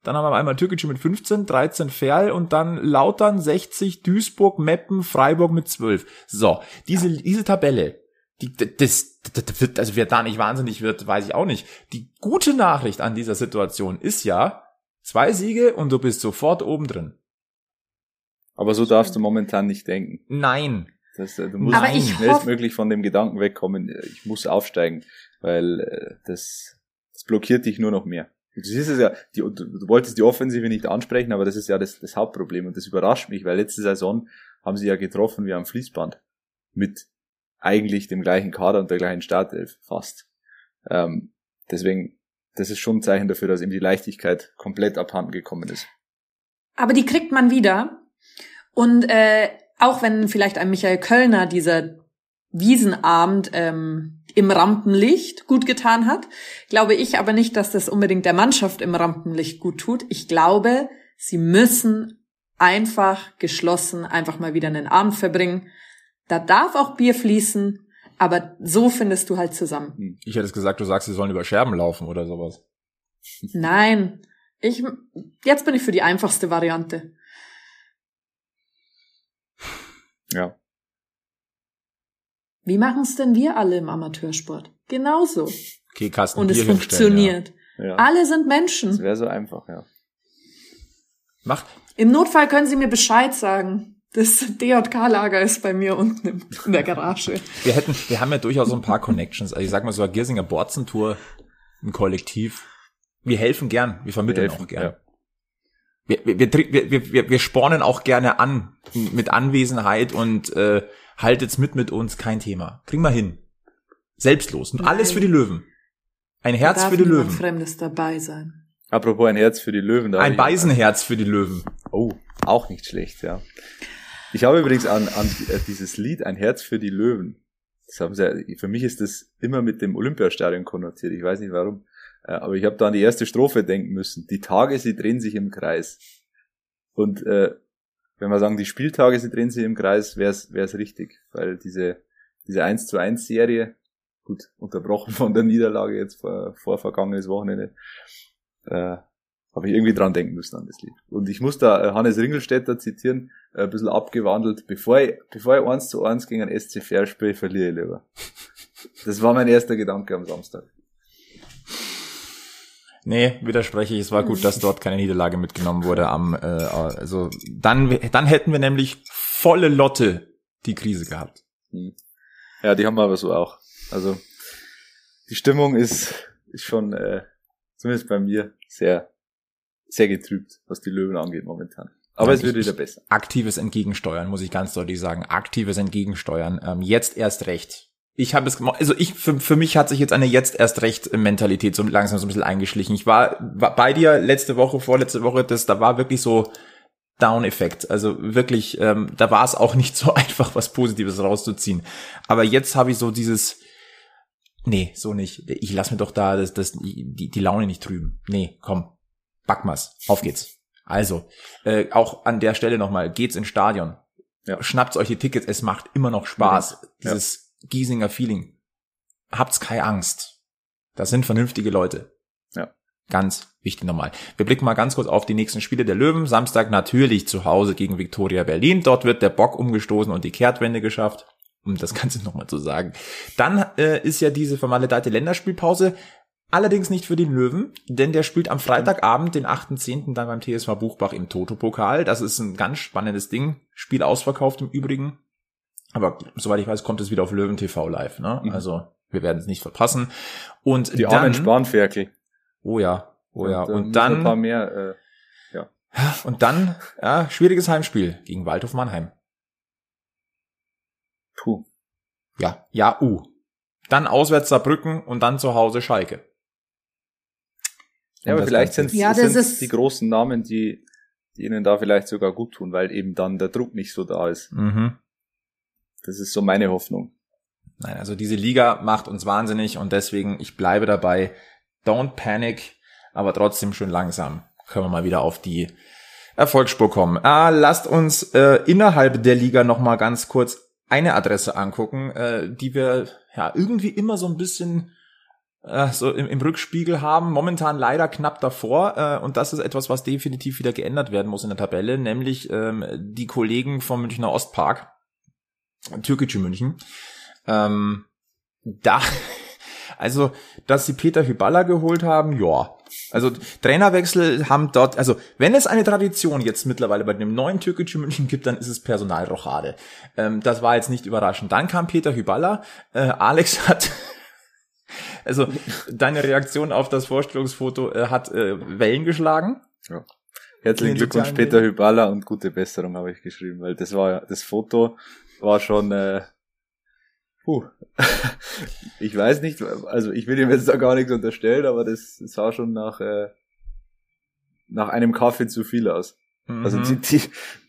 Dann haben wir einmal Türkgücü mit 15, 13 Ferl und dann Lautern 60, Duisburg, Meppen, Freiburg mit 12. So, diese, diese Tabelle, die, das, das, also wer da nicht wahnsinnig wird, weiß ich auch nicht. Die gute Nachricht an dieser Situation ist ja, zwei Siege und du bist sofort oben drin. Aber so darfst du momentan nicht denken. Nein. Das, äh, du musst Aber ich schnellstmöglich von dem Gedanken wegkommen, äh, ich muss aufsteigen, weil äh, das, das blockiert dich nur noch mehr. Das ist es ja, die, du, du wolltest die Offensive nicht ansprechen, aber das ist ja das, das Hauptproblem und das überrascht mich, weil letzte Saison haben sie ja getroffen wie am Fließband. Mit eigentlich dem gleichen Kader und der gleichen Startelf, fast. Ähm, deswegen, das ist schon ein Zeichen dafür, dass ihm die Leichtigkeit komplett abhanden gekommen ist. Aber die kriegt man wieder. Und äh, auch wenn vielleicht ein Michael Kölner dieser Wiesenabend ähm, im Rampenlicht gut getan hat, glaube ich aber nicht, dass das unbedingt der Mannschaft im Rampenlicht gut tut. Ich glaube, sie müssen einfach geschlossen einfach mal wieder einen Abend verbringen. Da darf auch Bier fließen, aber so findest du halt zusammen. Ich hätte es gesagt, du sagst, sie sollen über Scherben laufen oder sowas. Nein, ich jetzt bin ich für die einfachste Variante. Ja. Wie machen es denn wir alle im Amateursport? Genauso. Okay, Kasten Und es funktioniert. ja. Alle sind Das Menschen. wäre so einfach, ja. Ja. Mach, Im Notfall können Sie mir Bescheid sagen. Das DJK-Lager ist bei mir unten im, in der Garage. wir hätten, wir haben ja durchaus so ein paar Connections. Also ich sag mal so, eine Giersinger Borzentour, ein Kollektiv. Wir helfen gern, wir vermitteln helfen, auch gern. ja. Wir, wir, wir, wir, wir, wir, wir spornen auch gerne an mit Anwesenheit und äh, haltet's mit mit uns, kein Thema. Kriegen wir hin. Selbstlos. Und alles Nein. für die Löwen. Ein Herz Darf für die Löwen. Fremdes dabei sein. Apropos ein Herz für die Löwen. da Ein Beisenherz für die Löwen. Oh, auch nicht schlecht, ja. Ich habe übrigens an, an äh, dieses Lied Ein Herz für die Löwen. Das haben sie, für mich ist das immer mit dem Olympiastadion konnotiert. Ich weiß nicht warum. Äh, Aber ich habe da an die erste Strophe denken müssen. Die Tage, sie drehen sich im Kreis. Und äh, wenn wir sagen, die Spieltage, sie drehen sich im Kreis, wäre es richtig. Weil diese, diese 1 zu 1 Serie, gut, unterbrochen von der Niederlage jetzt vor, vor vergangenes Wochenende, äh, habe ich irgendwie dran denken müssen an das Lied. Und ich muss da äh, Hannes Ringelstädter zitieren, äh, ein bisschen abgewandelt, bevor ich, bevor ich eins zu eins gegen ein SC Fair spiele, verliere ich lieber. Das war mein erster Gedanke am Samstag. Nee, widerspreche ich. Es war gut, dass dort keine Niederlage mitgenommen wurde. Am, äh, also dann, dann hätten wir nämlich volle Lotte die Krise gehabt. Hm. Ja, die haben wir aber so auch. Also die Stimmung ist, ist schon, äh, zumindest bei mir, sehr, sehr getrübt, was die Löwen angeht momentan. Aber ja, es wird wieder besser. Aktives Entgegensteuern, muss ich ganz deutlich sagen. Aktives Entgegensteuern. Ähm, jetzt erst recht ich habe es gemacht, also ich für, für mich hat sich jetzt eine jetzt erst recht Mentalität so langsam so ein bisschen eingeschlichen. Ich war, war bei dir letzte Woche, vorletzte Woche, das da war wirklich so Down-Effekt. Also wirklich, ähm, da war es auch nicht so einfach, was Positives rauszuziehen. Aber jetzt habe ich so dieses, nee, so nicht. Ich lass mir doch da das, das, die, die Laune nicht trüben. Nee, komm, backmas, auf geht's. Also, äh, auch an der Stelle nochmal, geht's ins Stadion. Ja. Schnappt euch die Tickets, es macht immer noch Spaß. Ja. Dieses Giesinger Feeling. Habt's keine Angst. Das sind vernünftige Leute. Ja. Ganz wichtig nochmal. Wir blicken mal ganz kurz auf die nächsten Spiele der Löwen. Samstag natürlich zu Hause gegen Viktoria Berlin. Dort wird der Bock umgestoßen und die Kehrtwende geschafft. Um das Ganze nochmal zu sagen. Dann äh, ist ja diese vermaledeite Länderspielpause. Allerdings nicht für den Löwen, denn der spielt am Freitagabend, den 8.10. dann beim TSV Buchbach im Toto-Pokal. Das ist ein ganz spannendes Ding. Spiel ausverkauft im Übrigen. Aber soweit ich weiß, kommt es wieder auf Löwen TV live. Ne? Mhm. Also wir werden es nicht verpassen. Und die dann, armen Spanferkel. Oh ja, oh ja. Und, und dann ein paar mehr. Äh, ja. Und dann ja, schwieriges Heimspiel gegen Waldhof Mannheim. Puh. Ja, ja, uh. Dann auswärts Saarbrücken und dann zu Hause Schalke. Ja, aber vielleicht sind ja, es die großen Namen, die, die ihnen da vielleicht sogar gut tun, weil eben dann der Druck nicht so da ist. Mhm. Das ist so meine Hoffnung. Nein, also diese Liga macht uns wahnsinnig und deswegen, ich bleibe dabei. Don't panic, aber trotzdem schön langsam. Können wir mal wieder auf die Erfolgsspur kommen. Ah, lasst uns äh, innerhalb der Liga noch mal ganz kurz eine Adresse angucken, äh, die wir ja irgendwie immer so ein bisschen äh, so im, im Rückspiegel haben. Momentan leider knapp davor äh, und das ist etwas, was definitiv wieder geändert werden muss in der Tabelle, nämlich ähm, die Kollegen vom Münchner Ostpark Türkische München. Ähm, da, also, dass sie Peter Hyballa geholt haben, ja. Also Trainerwechsel haben dort, also wenn es eine Tradition jetzt mittlerweile bei dem neuen türkischen München gibt, dann ist es Personalrochade. Ähm, das war jetzt nicht überraschend. Dann kam Peter Hyballa. Äh, Alex hat, also deine Reaktion auf das Vorstellungsfoto äh, hat äh, Wellen geschlagen. Ja. Herzlichen Glückwunsch Peter Hyballa und gute Besserung habe ich geschrieben, weil das war ja das Foto war schon, äh, puh. ich weiß nicht, also ich will ihm jetzt da gar nichts unterstellen, aber das sah schon nach, äh, nach einem Kaffee zu viel aus. Mhm. Also die, die,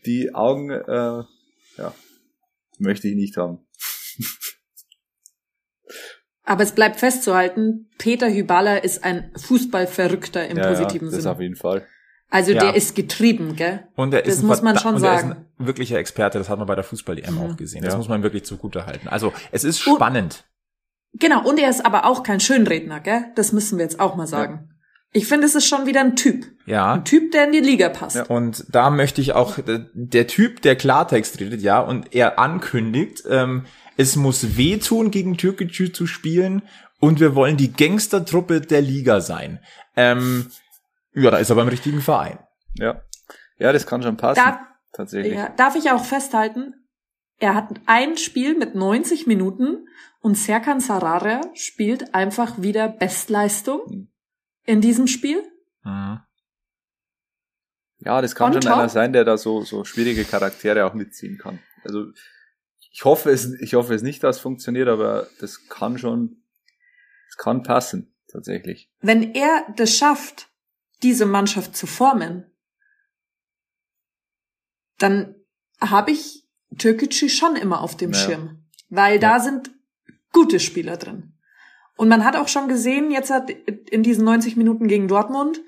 die Augen, äh, ja, möchte ich nicht haben. Aber es bleibt festzuhalten, Peter Hyballa ist ein Fußballverrückter im ja, positiven ja, Sinne. Das auf jeden Fall. Also ja. der ist getrieben, gell? Und er ist das muss man schon und sagen. Er ist ein wirklicher Experte, das hat man bei der Fußball-EM mhm. auch gesehen. Das ja. muss man wirklich zugute halten. Also es ist spannend. Und, genau, und er ist aber auch kein Schönredner, gell? Das müssen wir jetzt auch mal sagen. Ja. Ich finde, es ist schon wieder ein Typ. Ja. Ein Typ, der in die Liga passt. Ja. Und da möchte ich auch, der Typ, der Klartext redet, ja, und er ankündigt, ähm, es muss wehtun, gegen Türkgücü zu spielen und wir wollen die Gangstertruppe der Liga sein. Ähm, ja, da ist er beim richtigen Verein. Ja. Ja, das kann schon passen. Darf, tatsächlich. Ja, darf ich auch festhalten? Er hat ein Spiel mit 90 Minuten und Serkan Sarare spielt einfach wieder Bestleistung mhm. in diesem Spiel. Mhm. Ja, das kann On schon top. einer sein, der da so, so schwierige Charaktere auch mitziehen kann. Also, ich hoffe es, ich hoffe es nicht, dass es funktioniert, aber das kann schon, es kann passen, tatsächlich. Wenn er das schafft, diese Mannschaft zu formen, dann habe ich Türkgücü schon immer auf dem naja. Schirm, weil ja. da sind gute Spieler drin. Und man hat auch schon gesehen, jetzt hat in diesen 90 Minuten gegen Dortmund,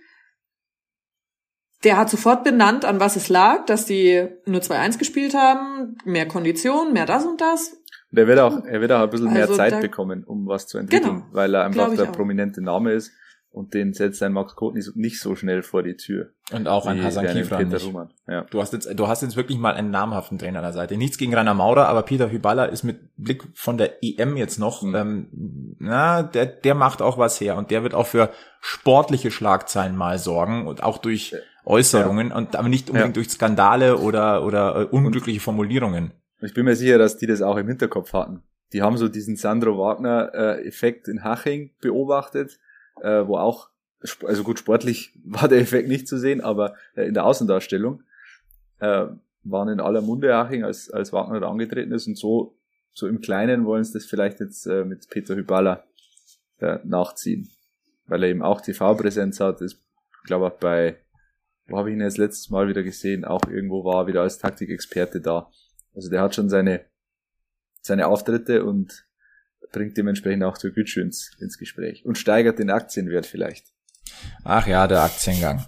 der hat sofort benannt, an was es lag, dass die nur 2-1 gespielt haben, mehr Kondition, mehr das und das. Der wird auch, er wird auch ein bisschen also mehr Zeit bekommen, um was zu entwickeln, genau, weil er einfach der prominente Name ist Und den setzt ein Max Kot nicht, so schnell vor die Tür. Und auch ein Hasan Kifran Peter nicht. Ja. Du hast jetzt, du hast jetzt wirklich mal einen namhaften Trainer an der Seite. Nichts gegen Rainer Maurer, aber Peter Hyballa ist mit Blick von der EM jetzt noch, Mhm. ähm, na, der, der macht auch was her und der wird auch für sportliche Schlagzeilen mal sorgen und auch durch Äußerungen und aber nicht unbedingt durch Skandale oder, oder äh, unglückliche Formulierungen. Ich bin mir sicher, dass die das auch im Hinterkopf hatten. Die haben so diesen Sandro Wagner-Effekt in Haching beobachtet, äh, wo auch, also gut, sportlich war der Effekt nicht zu sehen, aber äh, in der Außendarstellung äh, waren in aller Munde Haching, als, als Wagner da angetreten ist und so, so im Kleinen wollen sie das vielleicht jetzt äh, mit Peter Hyballa äh, nachziehen. Weil er eben auch TV-Präsenz hat, ist, glaube ich, bei, wo habe ich ihn jetzt letztes Mal wieder gesehen, auch irgendwo war, wieder als Taktikexperte da. Also der hat schon seine, seine Auftritte und bringt dementsprechend auch Türkgücü ins, ins Gespräch und steigert den Aktienwert vielleicht. Ach ja, der Aktiengang.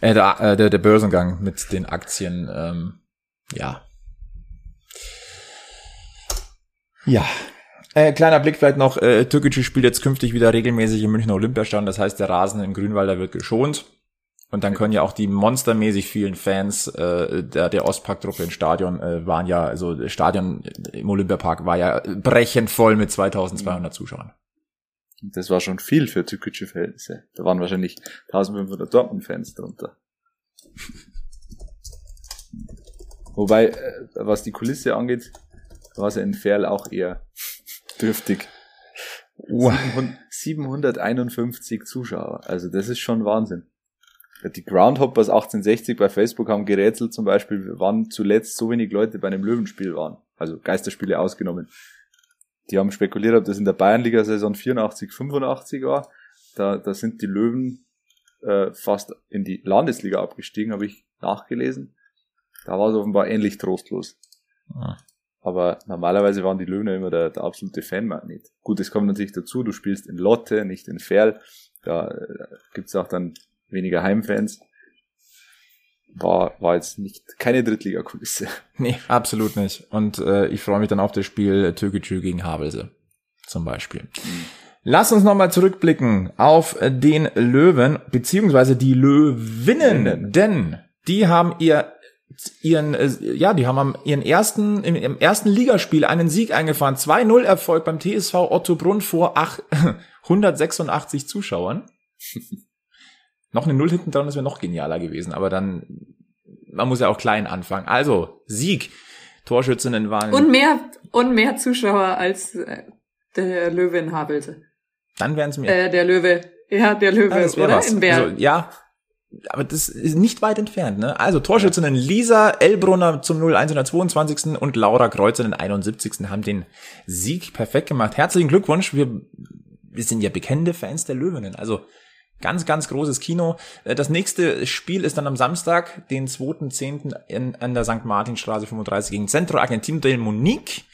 Äh, der, äh, der, der Börsengang mit den Aktien, ähm, ja. Ja. Äh, kleiner Blick vielleicht noch, äh, Türkgücü spielt jetzt künftig wieder regelmäßig im Münchner Olympiastadion, das heißt, der Rasen im Grünwalder wird geschont. Und dann können ja auch die monstermäßig vielen Fans äh, der, der Ostpark-Truppe im Stadion äh, waren ja, also das Stadion im Olympiapark war ja brechend voll mit 2200 Zuschauern. Und das war schon viel für türkische Verhältnisse. Da waren wahrscheinlich 1500 Dortmund-Fans drunter. Wobei, äh, was die Kulisse angeht, war es ja in Ferl auch eher dürftig. 700 751 Zuschauer. Also das ist schon Wahnsinn. Die Groundhoppers 1860 bei Facebook haben gerätselt zum Beispiel, wann zuletzt so wenig Leute bei einem Löwenspiel waren. Also Geisterspiele ausgenommen. Die haben spekuliert, ob das in der Bayernliga-Saison 84, 85 war. Da, da sind die Löwen äh, fast in die Landesliga abgestiegen, habe ich nachgelesen. Da war es offenbar ähnlich trostlos. Ja. Aber normalerweise waren die Löwen ja immer der, der absolute Fanmagnet. Gut, es kommt natürlich dazu, du spielst in Lotte, nicht in Ferl. Da äh, gibt's auch dann weniger Heimfans. War, war jetzt nicht keine Drittliga-Kulisse. Nee, absolut nicht. Und äh, ich freue mich dann auf das Spiel Türkgücü gegen Havelse zum Beispiel. Lass uns nochmal zurückblicken auf den Löwen, beziehungsweise die Löwinnen, denn die haben ihr ihren, äh, ja, die haben am ihren ersten, im, im ersten Ligaspiel einen Sieg eingefahren. 2-0 Erfolg beim TSV Ottobrunn vor ach, 186 Zuschauern. noch eine Null hinten dran, das wäre noch genialer gewesen, aber dann, man muss ja auch klein anfangen. Also, Sieg. Torschützinnen waren, Und mehr, und mehr Zuschauer als äh, der Löwe in Havelte. dann wären es mir, Äh, der Löwe. Ja, der Löwe, Ja, oder? was. In Bern. Also, ja, aber das ist nicht weit entfernt. Ne? Also Torschützinnen Lisa Elbrunner zum 0-122. und Laura Kreuzer den 71. haben den Sieg perfekt gemacht. Herzlichen Glückwunsch. Wir, wir sind ja bekennende Fans der Löwinnen. Also ganz, ganz großes Kino. Äh, Das nächste Spiel ist dann am Samstag, den 2.10. in, an der St. Martinstraße 35 gegen Centro Argentino del Monique.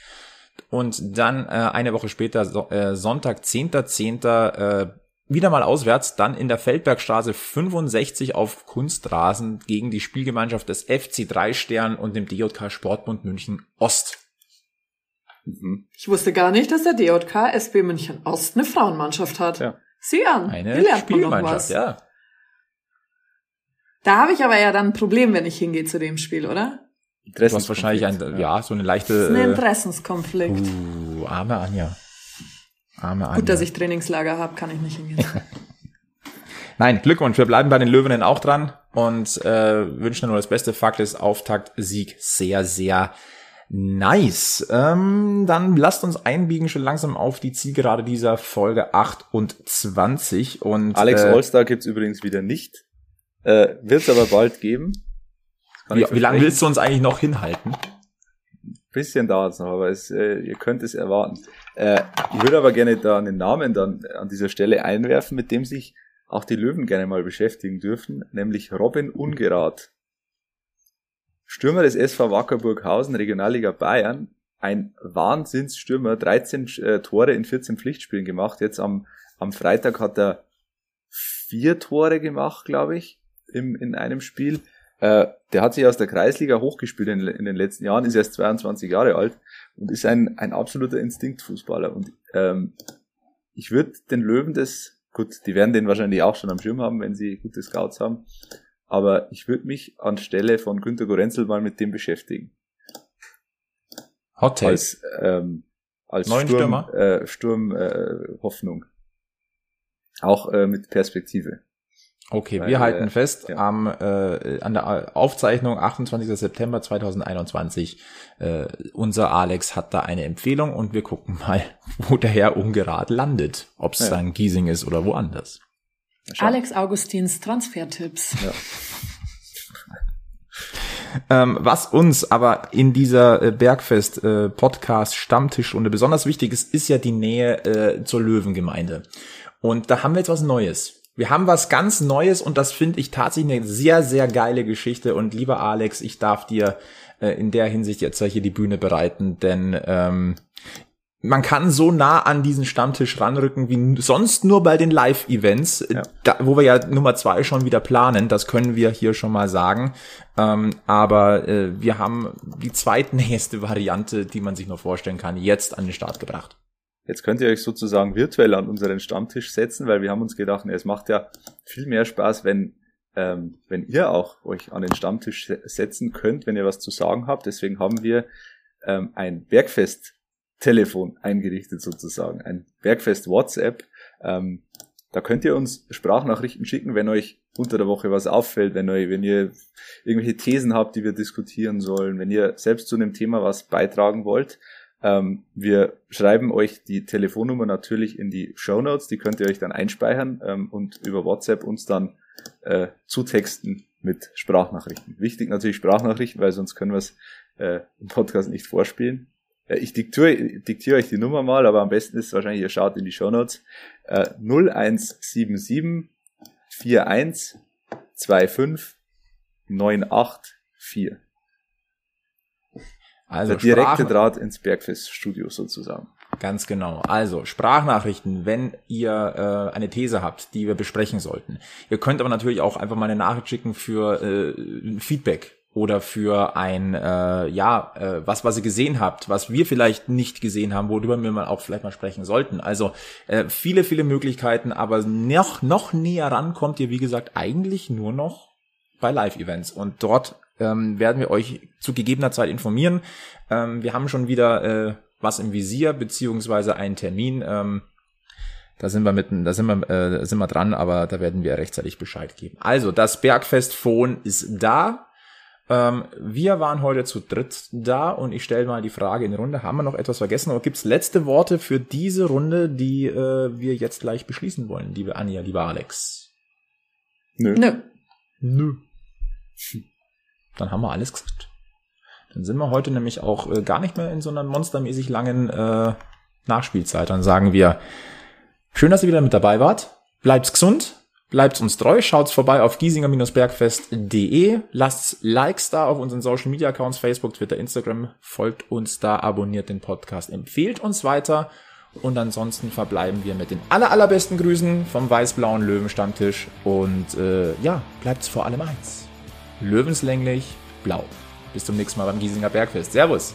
Und dann äh, eine Woche später, so, äh, Sonntag, 10.10., äh, wieder mal auswärts, dann in der Feldbergstraße 65 auf Kunstrasen gegen die Spielgemeinschaft des FC 3 Stern und dem DJK Sportbund München Ost. Mhm. Ich wusste gar nicht, dass der DJK SB München Ost eine Frauenmannschaft hat. Ja. Sieh an, Eine hier lernt man noch Spielgemeinschaft, was. ja. Da habe ich aber ja dann ein Problem, wenn ich hingehe zu dem Spiel, oder? Du hast wahrscheinlich ein, ja, so eine Das ist ein leichte, Interessenskonflikt. äh, uh, arme Anja. Arme Anja. Gut, dass ich Trainingslager habe, kann ich nicht hingehen. Nein, Glückwunsch, wir bleiben bei den Löwinnen auch dran und äh, wünschen nur das Beste. Fakt ist, Auftakt-Sieg sehr, sehr nice. Ähm, dann lasst uns einbiegen schon langsam auf die Zielgerade dieser Folge 28 und Alex äh, Allstar gibt's übrigens wieder nicht. Äh, wird's aber bald geben. Wie, wie lange willst du uns eigentlich noch hinhalten? Bisschen dauert's noch, aber es, äh, ihr könnt es erwarten. Äh, ich würde aber gerne da einen Namen dann an dieser Stelle einwerfen, mit dem sich auch die Löwen gerne mal beschäftigen dürfen, nämlich Robin Ungerath. Stürmer des SV Wackerburghausen, Regionalliga Bayern, ein Wahnsinnsstürmer, 13 äh, Tore in 14 Pflichtspielen gemacht. Jetzt am, am Freitag hat er vier Tore gemacht, glaube ich, im, in einem Spiel. Äh, der hat sich aus der Kreisliga hochgespielt in, in den letzten Jahren, ist erst 22 Jahre alt und ist ein, ein absoluter Instinktfußballer. Und ähm, ich würde den Löwen das gut, die werden den wahrscheinlich auch schon am Schirm haben, wenn sie gute Scouts haben. Aber ich würde mich anstelle von Günter Gorenzel mal mit dem beschäftigen. Hot Take. Als, ähm, als Neuen Sturm, Stürmer? äh, Sturm äh, Hoffnung. Auch äh, mit Perspektive. Okay, Weil, wir halten äh, fest, ja. am, äh, an der Aufzeichnung 28. September 2021, äh, unser Alex hat da eine Empfehlung und wir gucken mal, wo der Herr ungerad landet. Ob es Ja. dann Giesing ist oder woanders. Alex Augustins Transfertipps. Ja. Ähm, was uns aber in dieser äh, Bergfest äh, besonders wichtig ist, ist ja die Nähe äh, zur Löwengemeinde. Und da haben wir jetzt was Neues. Wir haben was ganz Neues und das finde ich tatsächlich eine sehr, sehr geile Geschichte. Und lieber Alex, ich darf dir äh, in der Hinsicht jetzt hier die Bühne bereiten, denn ähm, man kann so nah an diesen Stammtisch ranrücken wie sonst nur bei den Live-Events, Ja. wo wir ja Nummer zwei schon wieder planen. Das können wir hier schon mal sagen. Ähm, aber äh, wir haben die zweitnächste Variante, die man sich nur vorstellen kann, jetzt an den Start gebracht. Jetzt könnt ihr euch sozusagen virtuell an unseren Stammtisch setzen, weil wir haben uns gedacht, es macht ja viel mehr Spaß, wenn, ähm, wenn ihr auch euch an den Stammtisch se- setzen könnt, wenn ihr was zu sagen habt. Deswegen haben wir ähm, ein Bergfest-Telefon eingerichtet sozusagen, ein Bergfest-WhatsApp. Ähm, da könnt ihr uns Sprachnachrichten schicken, wenn euch unter der Woche was auffällt, wenn, euch, wenn ihr irgendwelche Thesen habt, die wir diskutieren sollen, wenn ihr selbst zu einem Thema was beitragen wollt. Ähm, wir schreiben euch die Telefonnummer natürlich in die Show Notes, die könnt ihr euch dann einspeichern ähm, und über WhatsApp uns dann äh, zutexten mit Sprachnachrichten. Wichtig natürlich Sprachnachrichten, weil sonst können wir es äh, im Podcast nicht vorspielen. Äh, ich diktiere, diktiere euch die Nummer mal, aber am besten ist wahrscheinlich, ihr schaut in die Show Notes. Äh, 0177 41 25 984. Also der direkte Sprach- Draht ins Bergfeststudio sozusagen. Ganz genau. Also Sprachnachrichten, wenn ihr äh, eine These habt, die wir besprechen sollten. Ihr könnt aber natürlich auch einfach mal eine Nachricht schicken für äh, Feedback oder für ein äh, ja äh, was was ihr gesehen habt, was wir vielleicht nicht gesehen haben, worüber wir mal auch vielleicht mal sprechen sollten. Also äh, viele viele Möglichkeiten, aber noch noch näher ran kommt ihr wie gesagt eigentlich nur noch bei Live-Events und dort ähm, werden wir euch zu gegebener Zeit informieren. Ähm, wir haben schon wieder äh, was im Visier beziehungsweise einen Termin. Ähm, da sind wir mitten, da sind wir, äh, sind wir dran, aber da werden wir rechtzeitig Bescheid geben. Also das Bergfest Phone ist da. Ähm, wir waren heute zu dritt da und ich stelle mal die Frage in die Runde: Haben wir noch etwas vergessen? Oder gibt's letzte Worte für diese Runde, die äh, wir jetzt gleich beschließen wollen, liebe Anja, lieber Alex? Nö. Nö. Nö. Dann haben wir alles gesagt. Dann sind wir heute nämlich auch äh, gar nicht mehr in so einer monstermäßig langen äh, Nachspielzeit. Dann sagen wir, schön, dass ihr wieder mit dabei wart. Bleibt's gesund, bleibt uns treu, schaut's vorbei auf giesinger-bergfest.de, lasst Likes da auf unseren Social Media Accounts, Facebook, Twitter, Instagram, folgt uns da, abonniert den Podcast, empfehlt uns weiter und ansonsten verbleiben wir mit den aller, allerbesten Grüßen vom weiß-blauen Löwenstammtisch und äh, ja, bleibt's vor allem eins. Löwenslänglich blau. Bis zum nächsten Mal beim Giesinger Bergfest. Servus!